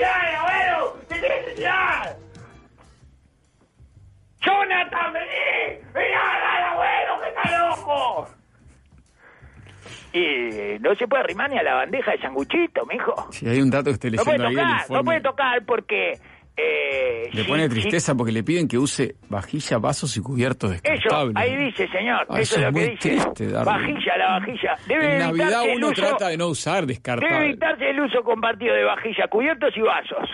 no se puede arrimar ni a la bandeja de sanguchito, mijo. Si hay un dato que estoy No puede leyendo ahí, tocar, no puede tocar porque... Eh, le si- pone tristeza porque le piden que use vajilla, vasos y cubiertos Eso, descartables. ahí dice, señor. Ah, eso eso es lo es que muy dice. triste. Vajilla, la vajilla. Debe en Navidad uno uso- trata de no usar Debe descartables. evitarse el uso compartido de vajilla, cubiertos y vasos.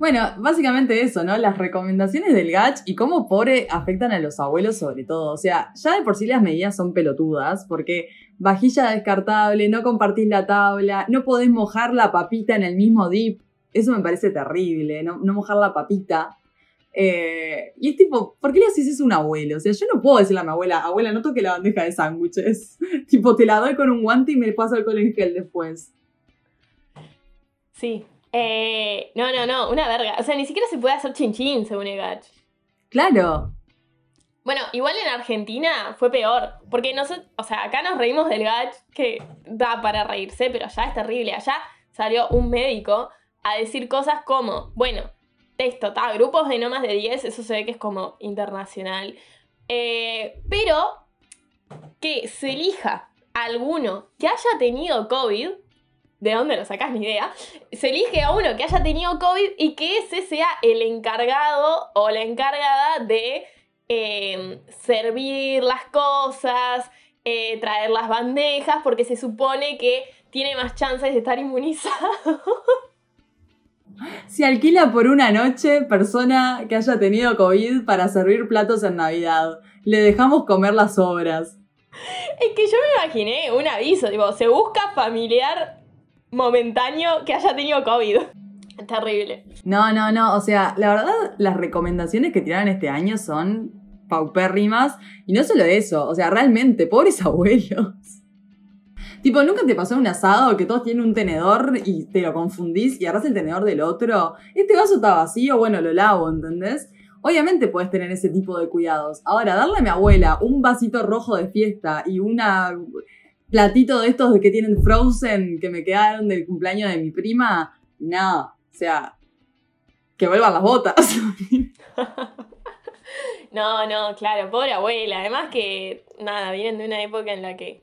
Bueno, básicamente eso, ¿no? Las recomendaciones del GACH y cómo pobre afectan a los abuelos sobre todo. O sea, ya de por sí las medidas son pelotudas, porque vajilla descartable, no compartís la tabla, no podés mojar la papita en el mismo dip. Eso me parece terrible, no, no mojar la papita. Eh, y es tipo, ¿por qué le haces eso a un abuelo? O sea, yo no puedo decirle a mi abuela, abuela, no toque la bandeja de sándwiches. *laughs* tipo, te la doy con un guante y me paso alcohol en después. Sí, Eh, no, no, no, una verga. O sea, ni siquiera se puede hacer chinchín, según Egach. Claro. Bueno, igual en Argentina fue peor. Porque nosotros, o sea, acá nos reímos del Gach, que da para reírse, pero allá es terrible. Allá salió un médico a decir cosas como, bueno, texto, está, grupos de no más de 10, eso se ve que es como internacional. Eh, pero que se elija alguno que haya tenido COVID, ¿de dónde lo sacas ni idea? Se elige a uno que haya tenido COVID y que ese sea el encargado o la encargada de eh, servir las cosas, eh, traer las bandejas, porque se supone que tiene más chances de estar inmunizado. *laughs* Se alquila por una noche persona que haya tenido COVID para servir platos en Navidad. Le dejamos comer las obras. Es que yo me imaginé un aviso, tipo, se busca familiar momentáneo que haya tenido COVID. *laughs* Terrible. No, no, no. O sea, la verdad, las recomendaciones que tiraron este año son paupérrimas. Y no solo eso, o sea, realmente, pobres *laughs* abuelos. Tipo, ¿nunca te pasó un asado que todos tienen un tenedor y te lo confundís y agarras el tenedor del otro? Este vaso está vacío, bueno, lo lavo, ¿entendés? Obviamente puedes tener ese tipo de cuidados. Ahora, darle a mi abuela un vasito rojo de fiesta y una platito de estos que tienen Frozen que me quedaron del cumpleaños de mi prima, no. O sea, que vuelvan las botas. *laughs* no, no, claro, pobre abuela. Además que, nada, vienen de una época en la que,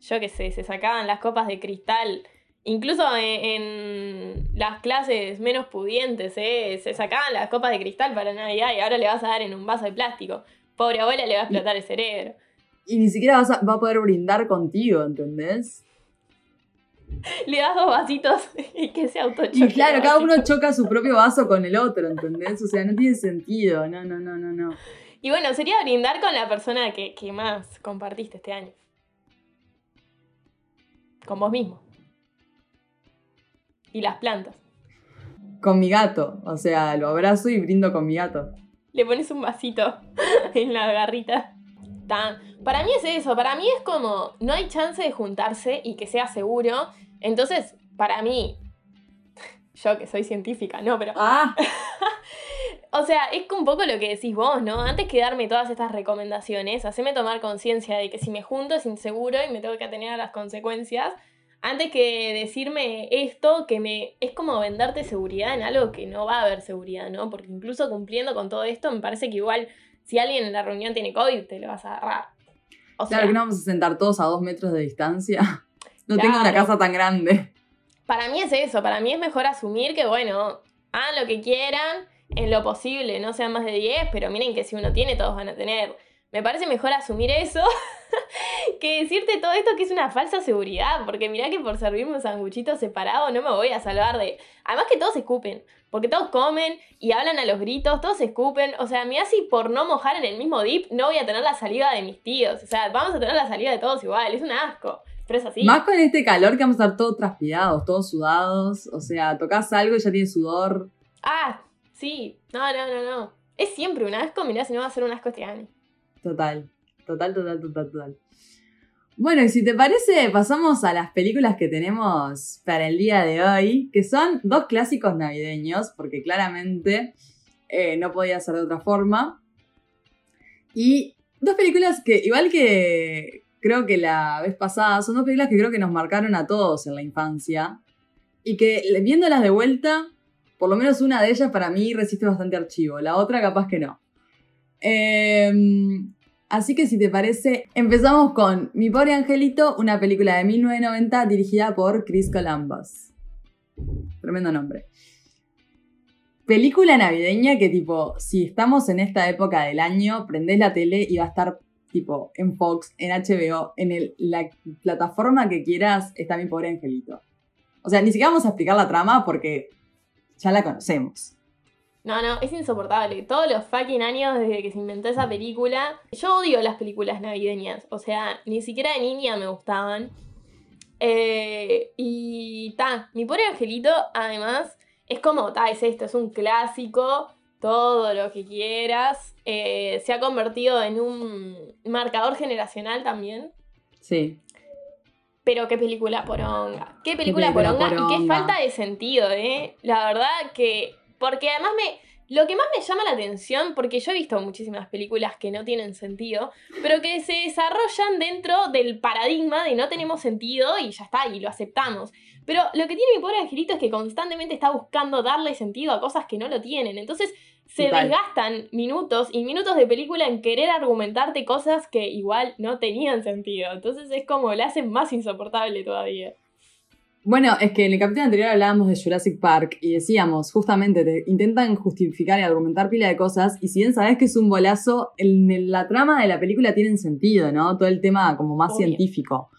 yo qué sé, se sacaban las copas de cristal. Incluso en, en las clases menos pudientes, ¿eh? se sacaban las copas de cristal para Navidad y ahora le vas a dar en un vaso de plástico. Pobre abuela le va a explotar el cerebro. Y ni siquiera vas a- va a poder brindar contigo, ¿entendés? Le das dos vasitos y que se autochoque. Y claro, cada uno choca su propio vaso con el otro, ¿entendés? O sea, no tiene sentido. No, no, no, no, no. Y bueno, sería brindar con la persona que, que más compartiste este año. Con vos mismo. Y las plantas. Con mi gato. O sea, lo abrazo y brindo con mi gato. Le pones un vasito *laughs* en la garrita. Tan. Para mí es eso, para mí es como no hay chance de juntarse y que sea seguro. Entonces, para mí, *laughs* yo que soy científica, no, pero Ah, *laughs* O sea, es un poco lo que decís vos, ¿no? Antes que darme todas estas recomendaciones, haceme tomar conciencia de que si me junto es inseguro y me tengo que atener a las consecuencias. Antes que decirme esto, que me es como venderte seguridad en algo que no va a haber seguridad, ¿no? Porque incluso cumpliendo con todo esto, me parece que igual si alguien en la reunión tiene COVID, te lo vas a agarrar. O sea, claro que no vamos a sentar todos a dos metros de distancia. *laughs* No tengo una casa tan grande. Para mí es eso, para mí es mejor asumir que, bueno, hagan lo que quieran, en lo posible, no sean más de 10, pero miren que si uno tiene, todos van a tener. Me parece mejor asumir eso *laughs* que decirte todo esto que es una falsa seguridad, porque mirá que por servirme un sanguchito separado no me voy a salvar de... Además que todos escupen, porque todos comen y hablan a los gritos, todos escupen, o sea, mirá si por no mojar en el mismo dip no voy a tener la saliva de mis tíos, o sea, vamos a tener la saliva de todos igual, es un asco, pero es así. Más con este calor que vamos a estar todos transpirados, todos sudados. O sea, tocas algo y ya tiene sudor. Ah, sí. No, no, no, no. Es siempre un asco, mirá si no va a ser un asco este año. Total. Total, total, total, total. Bueno, y si te parece, pasamos a las películas que tenemos para el día de hoy, que son dos clásicos navideños, porque claramente eh, no podía ser de otra forma. Y dos películas que, igual que creo que la vez pasada, son dos películas que creo que nos marcaron a todos en la infancia. Y que viéndolas de vuelta, por lo menos una de ellas para mí resiste bastante archivo, la otra capaz que no. Em, así que si te parece, empezamos con Mi pobre angelito, una película de 1990 dirigida por Chris Columbus. Tremendo nombre. Película navideña que tipo, si estamos en esta época del año, prendés la tele y va a estar tipo en Fox, en HBO, en la plataforma que quieras, está Mi pobre angelito. O sea, ni siquiera vamos a explicar la trama porque ya la conocemos. No, no, es insoportable. Todos los fucking años desde que se inventó esa película. Yo odio las películas navideñas. O sea, ni siquiera de niña me gustaban. Eh, y ta, mi pobre angelito, además, es como, ta, es esto, es un clásico, todo lo que quieras. Eh, se ha convertido en un marcador generacional también. Sí. Pero qué película poronga. Qué película, película poronga, y qué poronga. falta de sentido, ¿eh? La verdad que. Porque además me. Lo que más me llama la atención, porque yo he visto muchísimas películas que no tienen sentido, pero que se desarrollan dentro del paradigma de no tenemos sentido y ya está, y lo aceptamos. Pero lo que tiene mi pobre angelito es que constantemente está buscando darle sentido a cosas que no lo tienen. Entonces se desgastan minutos y minutos de película en querer argumentarte cosas que igual no tenían sentido. Entonces es como le hacen más insoportable todavía. Bueno, es que en el capítulo anterior hablábamos de Jurassic Park y decíamos, justamente, te intentan justificar y argumentar pila de cosas, y si bien sabes que es un bolazo, en la trama de la película tiene sentido, ¿no? Todo el tema como más Obvio. científico.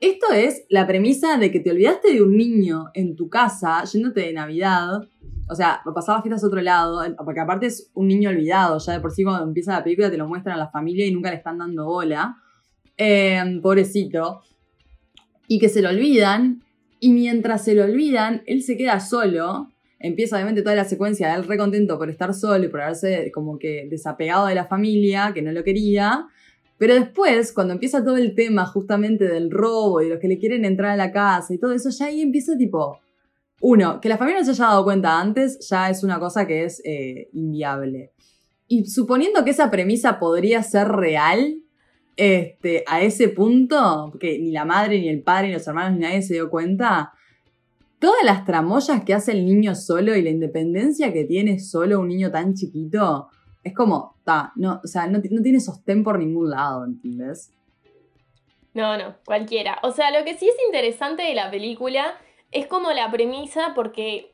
Esto es la premisa de que te olvidaste de un niño en tu casa yéndote de Navidad. O sea, pasar las fiestas a otro lado, porque aparte es un niño olvidado. Ya de por sí cuando empieza la película te lo muestran a la familia y nunca le están dando bola. Eh, pobrecito. Y que se lo olvidan. Y mientras se lo olvidan, él se queda solo. Empieza obviamente toda la secuencia de él re contento por estar solo y por haberse como que desapegado de la familia, que no lo quería. Pero después, cuando empieza todo el tema justamente del robo y los que le quieren entrar a la casa y todo eso, ya ahí empieza tipo... Uno, que la familia no se haya dado cuenta antes ya es una cosa que es eh, inviable. Y suponiendo que esa premisa podría ser real, este, a ese punto, porque ni la madre, ni el padre, ni los hermanos, ni nadie se dio cuenta, todas las tramoyas que hace el niño solo y la independencia que tiene solo un niño tan chiquito, es como, ta, no, o sea, no, no tiene sostén por ningún lado, ¿entendés? No, no, cualquiera. O sea, lo que sí es interesante de la película es como la premisa porque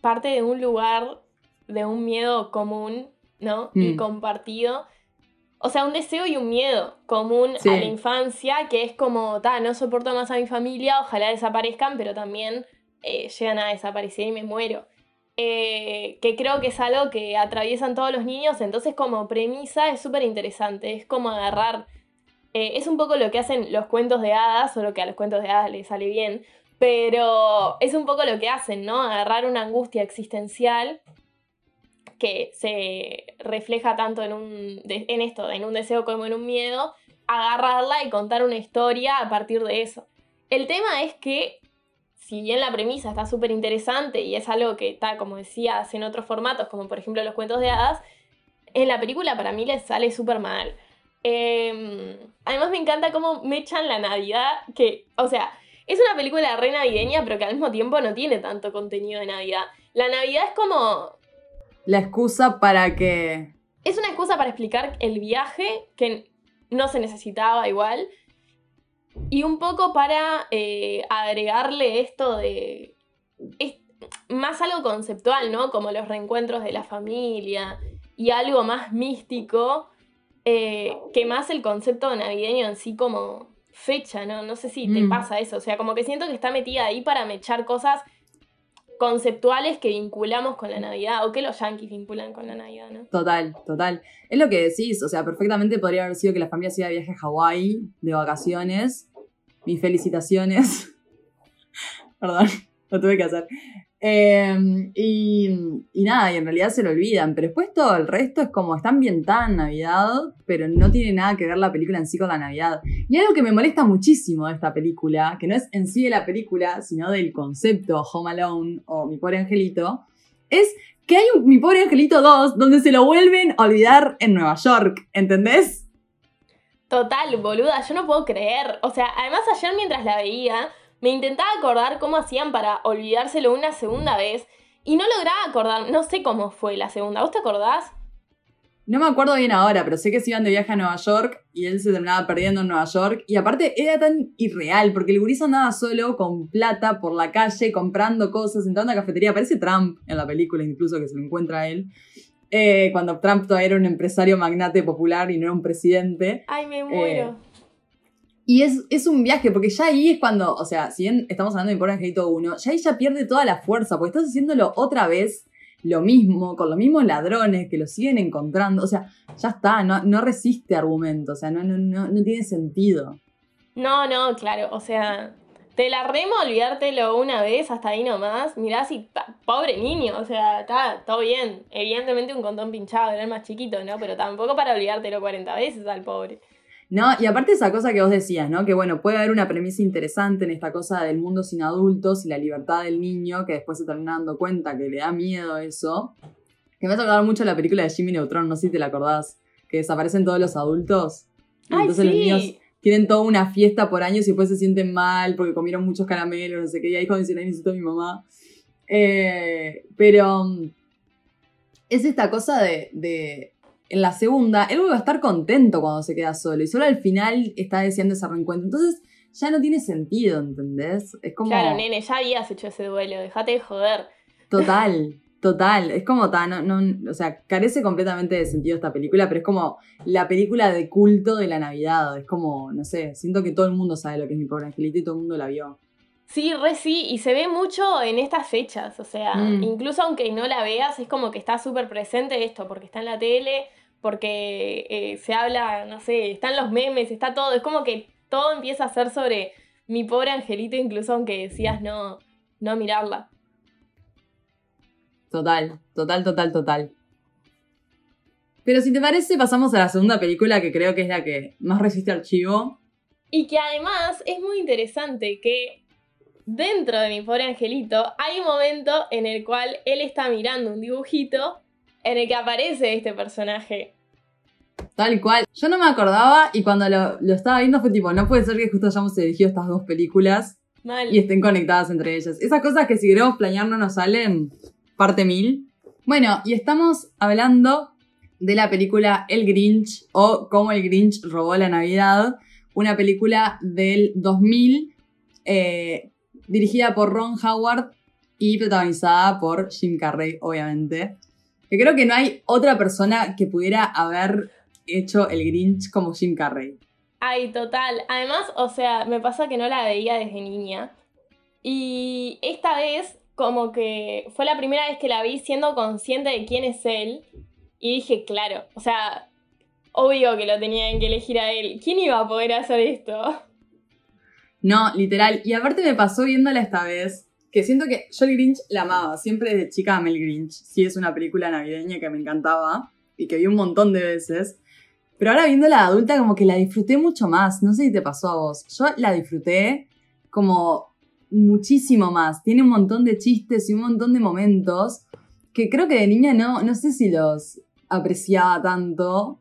parte de un lugar, de un miedo común, ¿no? Y Mm. compartido. O sea, un deseo y un miedo común Sí. a la infancia, que es como, ta, no soporto más a mi familia, ojalá desaparezcan, pero también eh, llegan a desaparecer y me muero. Eh, que creo que es algo que atraviesan todos los niños, entonces como premisa es súper interesante, es como agarrar eh, es un poco lo que hacen los cuentos de hadas, solo que a los cuentos de hadas les sale bien, pero es un poco lo que hacen, ¿no? Agarrar una angustia existencial que se refleja tanto en, un, en esto, en un deseo como en un miedo, agarrarla y contar una historia a partir de eso. El tema es que, si bien la premisa está súper interesante y es algo que está, como decías, en otros formatos, como por ejemplo los cuentos de hadas, en la película para mí les sale súper mal. Eh, además me encanta cómo me echan la Navidad, que, o sea, es una película re navideña, pero que al mismo tiempo no tiene tanto contenido de Navidad. La Navidad es como, La excusa para que... es una excusa para explicar el viaje que no se necesitaba igual. Y un poco para eh, agregarle esto de... es más algo conceptual, ¿no? Como los reencuentros de la familia y algo más místico eh, que más el concepto navideño en sí como fecha, ¿no? No sé si te Mm. pasa eso. O sea, como que siento que está metida ahí para mechar cosas conceptuales que vinculamos con la Navidad o que los yankees vinculan con la Navidad, ¿no? Total, total. Es lo que decís, o sea, perfectamente podría haber sido que la familia se de viaje a Hawái de vacaciones. Mis felicitaciones. *laughs* Perdón, lo tuve que hacer. Eh, y, y nada, y en realidad se lo olvidan, pero después todo el resto es como está ambientada en Navidad, pero no tiene nada que ver la película en sí con la Navidad. Y algo que me molesta muchísimo de esta película, que no es en sí de la película, sino del concepto Home Alone o Mi Pobre Angelito, es que hay un Mi Pobre Angelito 2 donde se lo vuelven a olvidar en Nueva York, ¿entendés? Total, boluda, yo no puedo creer. O sea, además ayer mientras la veía, me intentaba acordar cómo hacían para olvidárselo una segunda vez y no lograba acordar, no sé cómo fue la segunda. ¿Vos te acordás? No me acuerdo bien ahora, pero sé que se iban de viaje a Nueva York y él se terminaba perdiendo en Nueva York. Y aparte era tan irreal, porque el gurizo andaba solo con plata por la calle, comprando cosas, entrando a la cafetería. Parece Trump en la película, incluso que se lo encuentra a él. Eh, cuando Trump todavía era un empresario magnate popular y no era un presidente. Ay, me muero. Y es, es un viaje, porque ya ahí es cuando, o sea, si bien estamos hablando de Pobre Angelito 1, ya ahí ya pierde toda la fuerza, porque estás haciéndolo otra vez lo mismo, con los mismos ladrones que lo siguen encontrando. O sea, ya está, no, no resiste argumento, o sea, no, no, no, no tiene sentido. No, no, claro, o sea, te la remo olvidártelo una vez hasta ahí nomás. Mirá si, pobre niño, o sea, está todo bien. Evidentemente un condón pinchado, era el más chiquito, ¿no? Pero tampoco para olvidártelo 40 veces al pobre. No, y aparte esa cosa que vos decías, ¿no? Que bueno, puede haber una premisa interesante en esta cosa del mundo sin adultos y la libertad del niño, que después se termina dando cuenta que le da miedo eso. Que me ha tocado mucho la película de Jimmy Neutron, no sé si te la acordás, que desaparecen todos los adultos. Y Ay, entonces los niños tienen toda una fiesta por años y después se sienten mal porque comieron muchos caramelos, no sé qué, y ahí cuando dicen, ay, necesito a mi mamá. Eh, pero mm, es esta cosa de, de- en la segunda, él vuelve a estar contento cuando se queda solo y solo al final está deseando ese reencuentro. Entonces ya no tiene sentido, ¿entendés? Es como... Claro, nene, ya habías hecho ese duelo, dejate de joder. Total, *laughs* total. Es como tan, no, no- o sea, carece completamente de sentido esta película, pero es como la película de culto de la Navidad. Es como, no sé, siento que todo el mundo sabe lo que es mi pobre angelito y todo el mundo la vio. Sí, re sí, y se ve mucho en estas fechas, o sea, Mm. incluso aunque no la veas, es como que está súper presente esto, porque está en la tele, porque eh, se habla, no sé, están los memes, está todo, es como que todo empieza a ser sobre mi pobre angelito, incluso aunque decías no, no mirarla. Total, total, total, total. Pero si te parece, pasamos a la segunda película que creo que es la que más resiste archivo. Y que además es muy interesante que dentro de mi pobre angelito hay un momento en el cual él está mirando un dibujito en el que aparece este personaje. Tal cual. Yo no me acordaba y cuando lo, lo estaba viendo fue tipo, no puede ser que justo hayamos elegido estas dos películas Mal. y estén conectadas entre ellas. Esas cosas que si queremos planear no nos salen, parte mil. Bueno, y estamos hablando de la película El Grinch o Cómo el Grinch robó la Navidad, una película del 2000 eh, dirigida por Ron Howard y protagonizada por Jim Carrey, obviamente. Que creo que no hay otra persona que pudiera haber hecho el Grinch como Jim Carrey. Ay, total. Además, o sea, me pasa que no la veía desde niña. Y esta vez, como que fue la primera vez que la vi siendo consciente de quién es él. Y dije, claro, o sea, obvio que lo tenían que elegir a él. ¿Quién iba a poder hacer esto? No, literal. Y aparte me pasó viéndola esta vez, que siento que yo Grinch la amaba. Siempre desde chica amé el Grinch. Sí, es una película navideña que me encantaba y que vi un montón de veces. Pero ahora viéndola adulta como que la disfruté mucho más. No sé si te pasó a vos. Yo la disfruté como muchísimo más. Tiene un montón de chistes y un montón de momentos que creo que de niña no, no sé si los apreciaba tanto.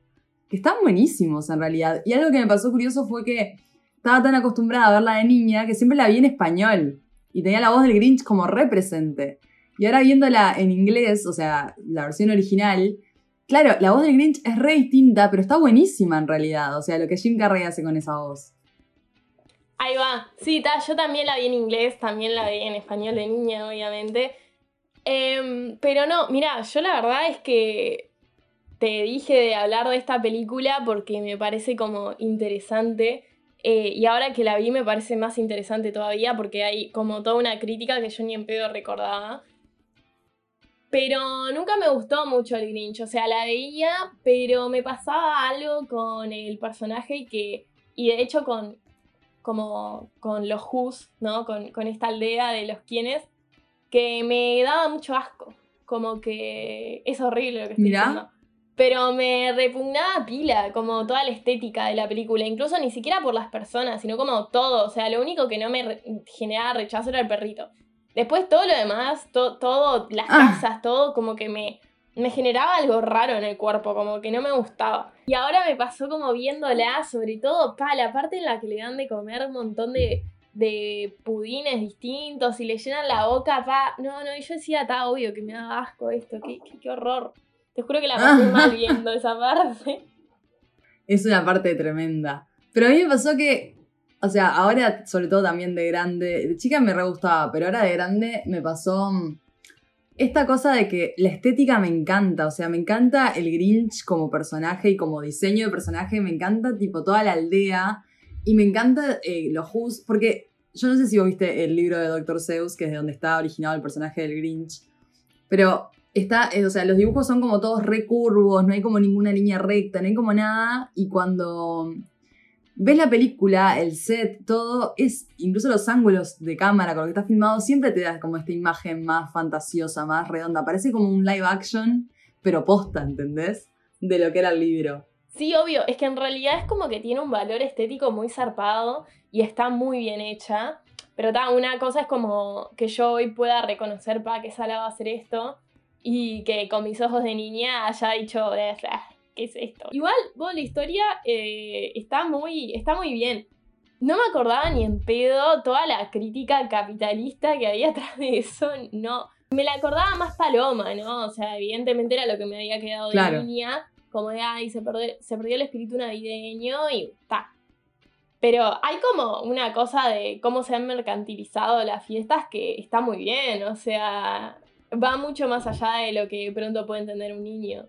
Que están buenísimos en realidad. Y algo que me pasó curioso fue que estaba tan acostumbrada a verla de niña que siempre la vi en español. Y tenía la voz del Grinch como represente. Y ahora viéndola en inglés, o sea, la versión original, claro, la voz del Grinch es re distinta, pero está buenísima en realidad. O sea, lo que Jim Carrey hace con esa voz. Ahí va. Sí, ta, yo también la vi en inglés, también la vi en español de niña, obviamente. Em, pero no, mira, yo la verdad es que te dije de hablar de esta película porque me parece como interesante. Eh, y ahora que la vi me parece más interesante todavía porque hay como toda una crítica que yo ni en pedo recordaba. Pero nunca me gustó mucho el Grinch, o sea, la veía, pero me pasaba algo con el personaje que, y de hecho con, como con los Who's, ¿no? Con, con esta aldea de los quienes, que me daba mucho asco. Como que es horrible lo que estoy Mirá. diciendo. Pero me repugnaba pila, como toda la estética de la película, incluso ni siquiera por las personas, sino como todo. O sea, lo único que no me re- generaba rechazo era el perrito. Después todo lo demás, to- todo, las Ah. casas, todo como que me, me generaba algo raro en el cuerpo, como que no me gustaba. Y ahora me pasó como viéndola, sobre todo, pa, la parte en la que le dan de comer un montón de, de pudines distintos y le llenan la boca, pa. No, no, y yo decía, está obvio que me da asco esto, qué, qué, qué horror. Te juro que la pasé mal viendo esa parte. *laughs* Es una parte tremenda. Pero a mí me pasó que, o sea, ahora, sobre todo también de grande, de chica me re gustaba, pero ahora de grande me pasó mm, esta cosa de que la estética me encanta, o sea, me encanta el Grinch como personaje y como diseño de personaje, me encanta tipo toda la aldea y me encanta eh, los Who's, porque yo no sé si vos viste el libro de Dr. Seuss, que es de donde está originado el personaje del Grinch, pero está, eh, o sea, los dibujos son como todos recurvos, no hay como ninguna línea recta, no hay como nada, y cuando ves la película, el set, todo, es, incluso los ángulos de cámara con lo que está filmado, siempre te da como esta imagen más fantasiosa, más redonda, parece como un live action, pero posta, ¿entendés? De lo que era el libro. Sí, obvio, es que en realidad es como que tiene un valor estético muy zarpado y está muy bien hecha. Pero ta, una cosa es como que yo hoy pueda reconocer, pa, que Sala va a hacer esto y que con mis ojos de niña haya dicho, "Eh, ¿qué es esto? Igual, vos, la historia eh, está, muy, está muy bien. No me acordaba ni en pedo toda la crítica capitalista que había *laughs* atrás de eso, no. Me la acordaba más Paloma, ¿no? O sea, evidentemente era lo que me había quedado de Claro. niña, como de, ay, se perdió, se perdió el espíritu navideño y ta. Pero hay como una cosa de cómo se han mercantilizado las fiestas que está muy bien, o sea, va mucho más allá de lo que pronto puede entender un niño.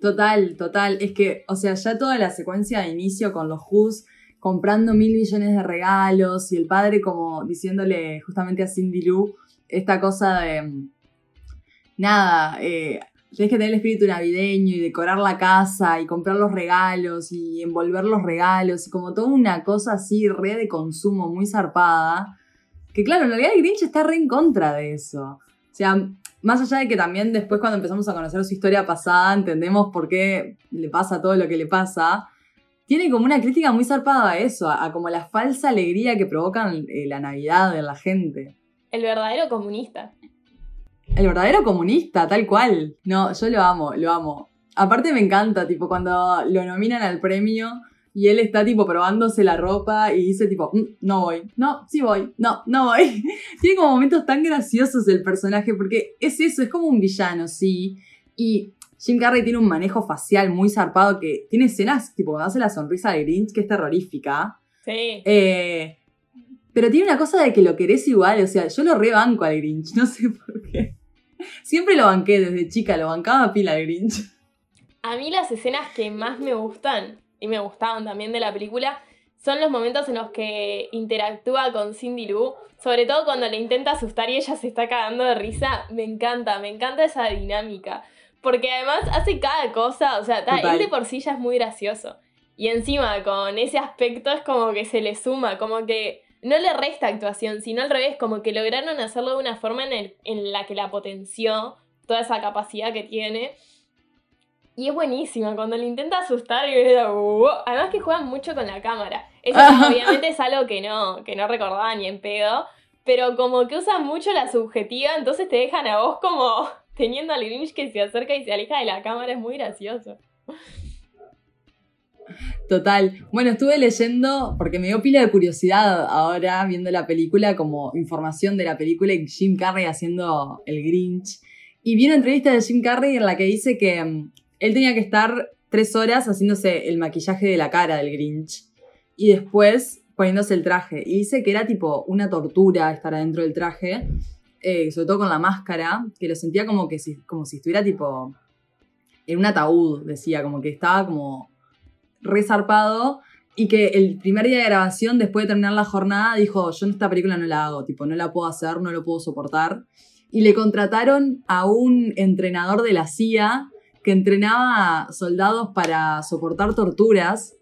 Total, total. Es que, o sea, ya toda la secuencia de inicio con los Who's comprando mil millones de regalos y el padre como diciéndole justamente a Cindy Lou esta cosa de, mm, nada, eh, tienes que tener el espíritu navideño y decorar la casa y comprar los regalos y envolver los regalos y como toda una cosa así re de consumo muy zarpada. Que claro, en realidad el Grinch está re en contra de eso. O sea, más allá de que también después cuando empezamos a conocer su historia pasada entendemos por qué le pasa todo lo que le pasa, tiene como una crítica muy zarpada a eso, a, a como la falsa alegría que provocan eh, la Navidad en la gente. El verdadero comunista. El verdadero comunista, tal cual. No, yo lo amo, lo amo. Aparte me encanta, tipo, cuando lo nominan al premio y él está, tipo, probándose la ropa y dice, tipo, "Mm, no voy, no, sí voy, no, no voy. *laughs* Tiene como momentos tan graciosos el personaje porque es eso, es como un villano, sí. Y Jim Carrey tiene un manejo facial muy zarpado que tiene escenas, tipo, cuando hace la sonrisa de Grinch, que es terrorífica. Sí. Eh, pero tiene una cosa de que lo querés igual, o sea, yo lo rebanco al Grinch, no sé por qué. Siempre lo banqué desde chica, lo bancaba pila al Grinch. A mí las escenas que más me gustan, y me gustaban también de la película, son los momentos en los que interactúa con Cindy Lou, sobre todo cuando le intenta asustar y ella se está cagando de risa. Me encanta, me encanta esa dinámica. Porque además hace cada cosa, o sea, ta, él de por sí ya es muy gracioso. Y encima con ese aspecto es como que se le suma, como que no le resta actuación, sino al revés, como que lograron hacerlo de una forma en, el- en la que la potenció toda esa capacidad que tiene. Y es buenísima cuando le intenta asustar y "Uh". además que juegan mucho con la cámara. Eso *laughs* obviamente es algo que no, que no recordaba ni en pedo, pero como que usan mucho la subjetiva, entonces te dejan a vos como *laughs* teniendo al Grinch que se acerca y se aleja de la cámara, es muy gracioso. Total. Bueno, estuve leyendo, porque me dio pila de curiosidad ahora viendo la película, como información de la película y Jim Carrey haciendo el Grinch. Y vi una entrevista de Jim Carrey en la que dice que mm, él tenía que estar tres horas haciéndose el maquillaje de la cara del Grinch y después poniéndose el traje. Y dice que era tipo una tortura estar adentro del traje, eh, sobre todo con la máscara, que lo sentía como, que si, como si estuviera tipo en un ataúd, decía, como que estaba como resarpado y que el primer día de grabación, después de terminar la jornada, dijo, yo en esta película no la hago, tipo, no la puedo hacer, no lo puedo soportar. Y le contrataron a un entrenador de la CIA que entrenaba soldados para soportar torturas.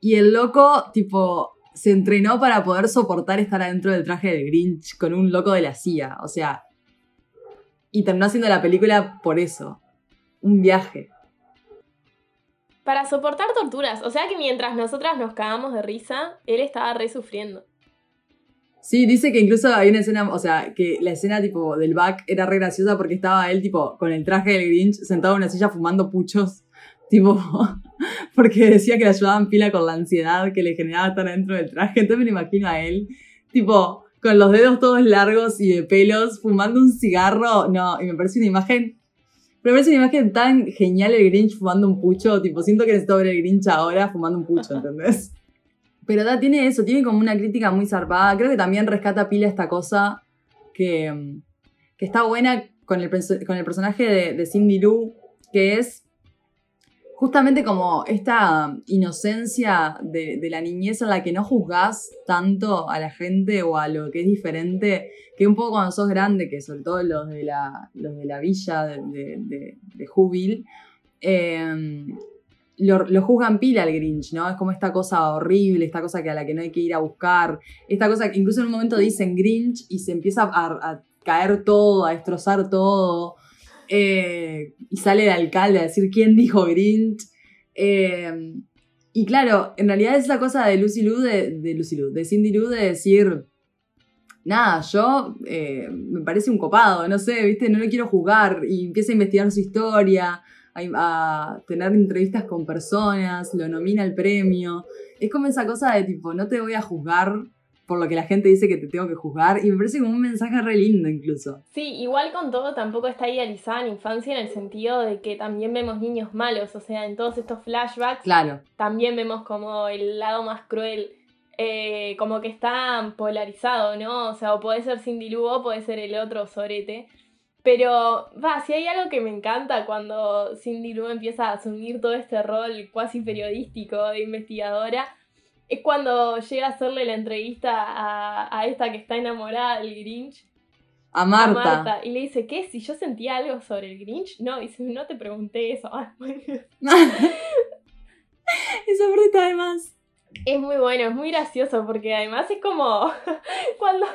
Y el loco, tipo, se entrenó para poder soportar estar adentro del traje del Grinch con un loco de la CIA. O sea, y terminó haciendo la película por eso. Un viaje. Para soportar torturas, o sea que mientras nosotras nos cagamos de risa, él estaba re sufriendo. Sí, dice que incluso hay una escena, o sea, que la escena tipo del back era re graciosa porque estaba él tipo con el traje del Grinch sentado en una silla fumando puchos, *laughs* tipo, porque decía que le ayudaban pila con la ansiedad que le generaba estar dentro del traje. Entonces me imagino a él, tipo, con los dedos todos largos y de pelos, fumando un cigarro. No, y me parece una imagen, me parece una imagen tan genial el Grinch fumando un pucho, tipo, siento que necesito ver el Grinch ahora fumando un pucho, ¿entendés? Pero da, tiene eso, tiene como una crítica muy zarpada. Creo que también rescata pila esta cosa que, que está buena con el, con el personaje de, de Cindy Lou, que es justamente como esta inocencia de, de la niñez en la que no juzgás tanto a la gente o a lo que es diferente, que un poco cuando sos grande, que sobre todo los de la, los de la villa de, de, eh, lo, juzgan pila al Grinch, ¿no? Es como esta cosa horrible, esta cosa que a la que no hay que ir a buscar, esta cosa que incluso en un momento dicen Grinch y se empieza a, a caer todo, a destrozar todo, eh, y sale el alcalde a decir quién dijo Grinch. Eh, y claro, en realidad es esa cosa de Lucy Liu, de, Lucy Liu, de Cindy Liu de decir, nada, yo eh, me parece un copado, no sé, viste, no lo quiero juzgar. Y empieza a investigar su historia, a, tener entrevistas con personas, lo nomina al premio. Es como esa cosa de tipo, no te voy a juzgar por lo que la gente dice que te tengo que juzgar. Y me parece como un mensaje re lindo incluso. Sí, igual con todo tampoco está idealizada la infancia en el sentido de que también vemos niños malos, o sea, en todos estos flashbacks Claro. también vemos como el lado más cruel, eh, como que está polarizado, ¿no? O sea, o puede ser Cindy Lou o puede ser el otro Sorete. Pero, va, si hay algo que me encanta cuando Cindy Lou empieza a asumir todo este rol cuasi periodístico de investigadora, es cuando llega a hacerle la entrevista a, a esta que está enamorada del Grinch, A a Marta. Marta, y le dice, ¿qué? Si yo sentía algo sobre el Grinch, no, dice, no te pregunté eso. *laughs* Esa parte además. Es muy bueno, es muy gracioso porque además es como *laughs* cuando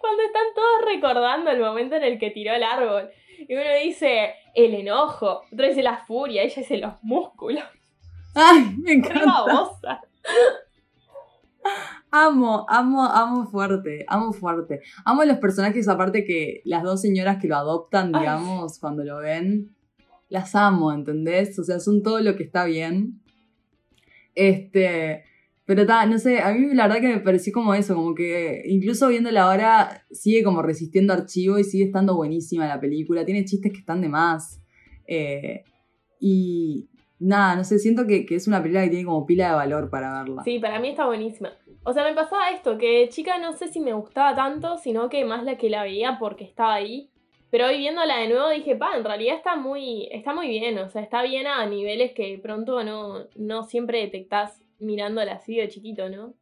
cuando están todos recordando el momento en el que tiró el árbol. Y uno dice el enojo, otro dice la furia, ella dice los músculos. Ay, me encanta. Amo, amo, amo fuerte, amo fuerte. Amo los personajes, aparte que las dos señoras que lo adoptan, Ay. digamos, cuando lo ven, las amo, ¿entendés? O sea, son todo lo que está bien. Este, pero ta, no sé, a mí la verdad que me pareció como eso, como que incluso viéndola ahora sigue como resistiendo archivo y sigue estando buenísima la película, tiene chistes que están de más. Eh, y nada, no sé, siento que, que es una película que tiene como pila de valor para verla. Sí, para mí está buenísima. O sea, me pasaba esto, que chica no sé si me gustaba tanto, sino que más la que la veía porque estaba ahí. Pero hoy viéndola de nuevo dije, pa, en realidad está muy, está muy bien, o sea, está bien a niveles que pronto no, no siempre detectás mirándola así de chiquito, ¿no?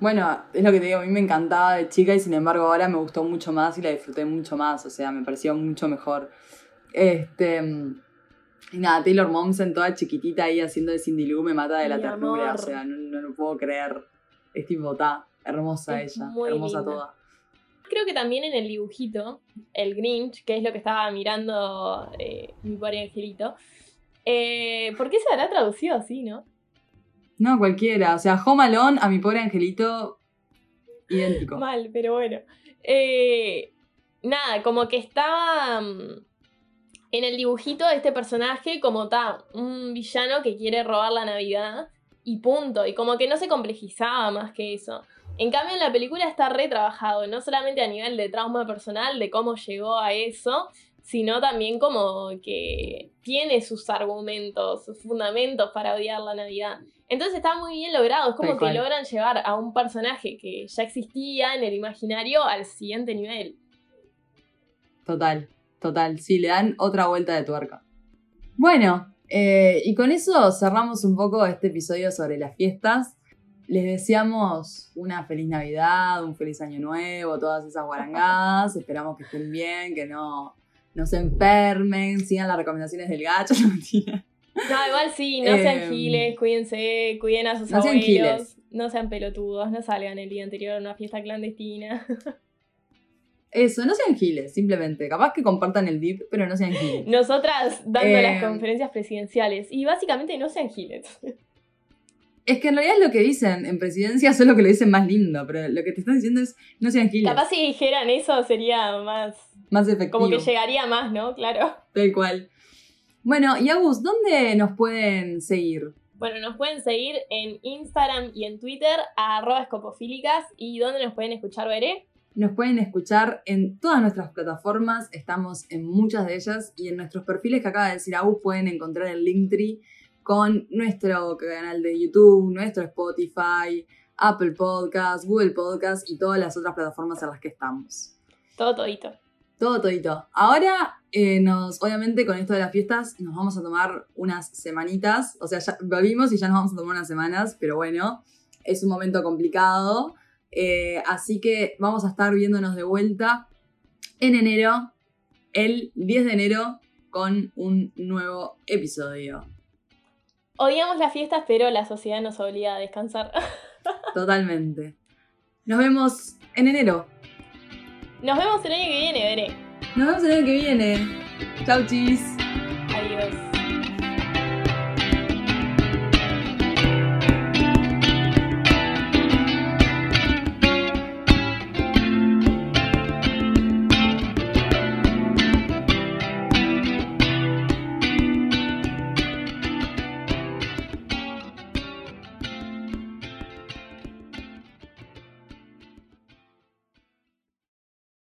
Bueno, es lo que te digo, a mí me encantaba de chica y sin embargo ahora me gustó mucho más y la disfruté mucho más, o sea, me pareció mucho mejor. Este. Y nada, Taylor Momsen toda chiquitita ahí haciendo de Cindy Lou me mata de la Mi ternura, amor. o sea, no, no lo puedo creer. Es tipo, ta, hermosa Es ella, hermosa linda. toda. Creo que también en el dibujito, el Grinch, que es lo que estaba mirando eh, mi pobre angelito, eh, ¿por qué se habrá traducido así, no? No, cualquiera, o sea, Home Alone a mi pobre angelito, idéntico. Mal, pero bueno. Eh, nada, como que estaba mm, en el dibujito de este personaje como está un villano que quiere robar la Navidad y punto. Y como que no se complejizaba más que eso. En cambio, en la película está retrabajado, no solamente a nivel de trauma personal, de cómo llegó a eso, sino también como que tiene sus argumentos, sus fundamentos para odiar la Navidad. Entonces está muy bien logrado, es como Tal que cual. logran llevar a un personaje que ya existía en el imaginario al siguiente nivel. Total, total. Sí, le dan otra vuelta de tuerca. Bueno, eh, y con eso cerramos un poco este episodio sobre las fiestas. Les deseamos una feliz Navidad, un feliz Año Nuevo, todas esas guarangadas. Esperamos que estén bien, que no, no se enfermen, sigan las recomendaciones del gacho. *laughs* No. No, igual sí, no sean Em, giles, cuídense, cuiden a sus no sean abuelos, giles. no sean pelotudos, no salgan el día anterior a una fiesta clandestina. *laughs* Eso, no sean giles, simplemente. Capaz que compartan el dip, pero no sean giles. Nosotras dando las conferencias presidenciales y básicamente no sean giles. *laughs* Es que en realidad es lo que dicen en presidencia, solo que lo dicen más lindo, pero lo que te están diciendo es no sean giles. Capaz si dijeran eso sería más, más efectivo. como que llegaría más, ¿no? Claro. Tal cual. Bueno, y Agus, ¿dónde nos pueden seguir? Bueno, nos pueden seguir en Instagram y en Twitter, a arroba escopofílicas, y donde nos pueden escuchar, veré. Nos pueden escuchar en todas nuestras plataformas, estamos en muchas de ellas, y en nuestros perfiles que acaba de decir Agus pueden encontrar el Linktree con nuestro canal de YouTube, nuestro Spotify, Apple Podcasts, Google Podcasts y todas las otras plataformas en las que estamos. Todo todito. Todo, todito. Ahora, eh, nos, obviamente, con esto de las fiestas, nos vamos a tomar unas semanitas. O sea, ya volvimos y ya nos vamos a tomar unas semanas, pero bueno, es un momento complicado. Eh, así que vamos a estar viéndonos de vuelta en enero, el 10 de enero, con un nuevo episodio. Odiamos las fiestas, pero la sociedad nos obliga a descansar. *laughs* Totalmente. Nos vemos en enero. Nos vemos el año que viene, veré. Nos vemos el año que viene. Chau, chis. Adiós.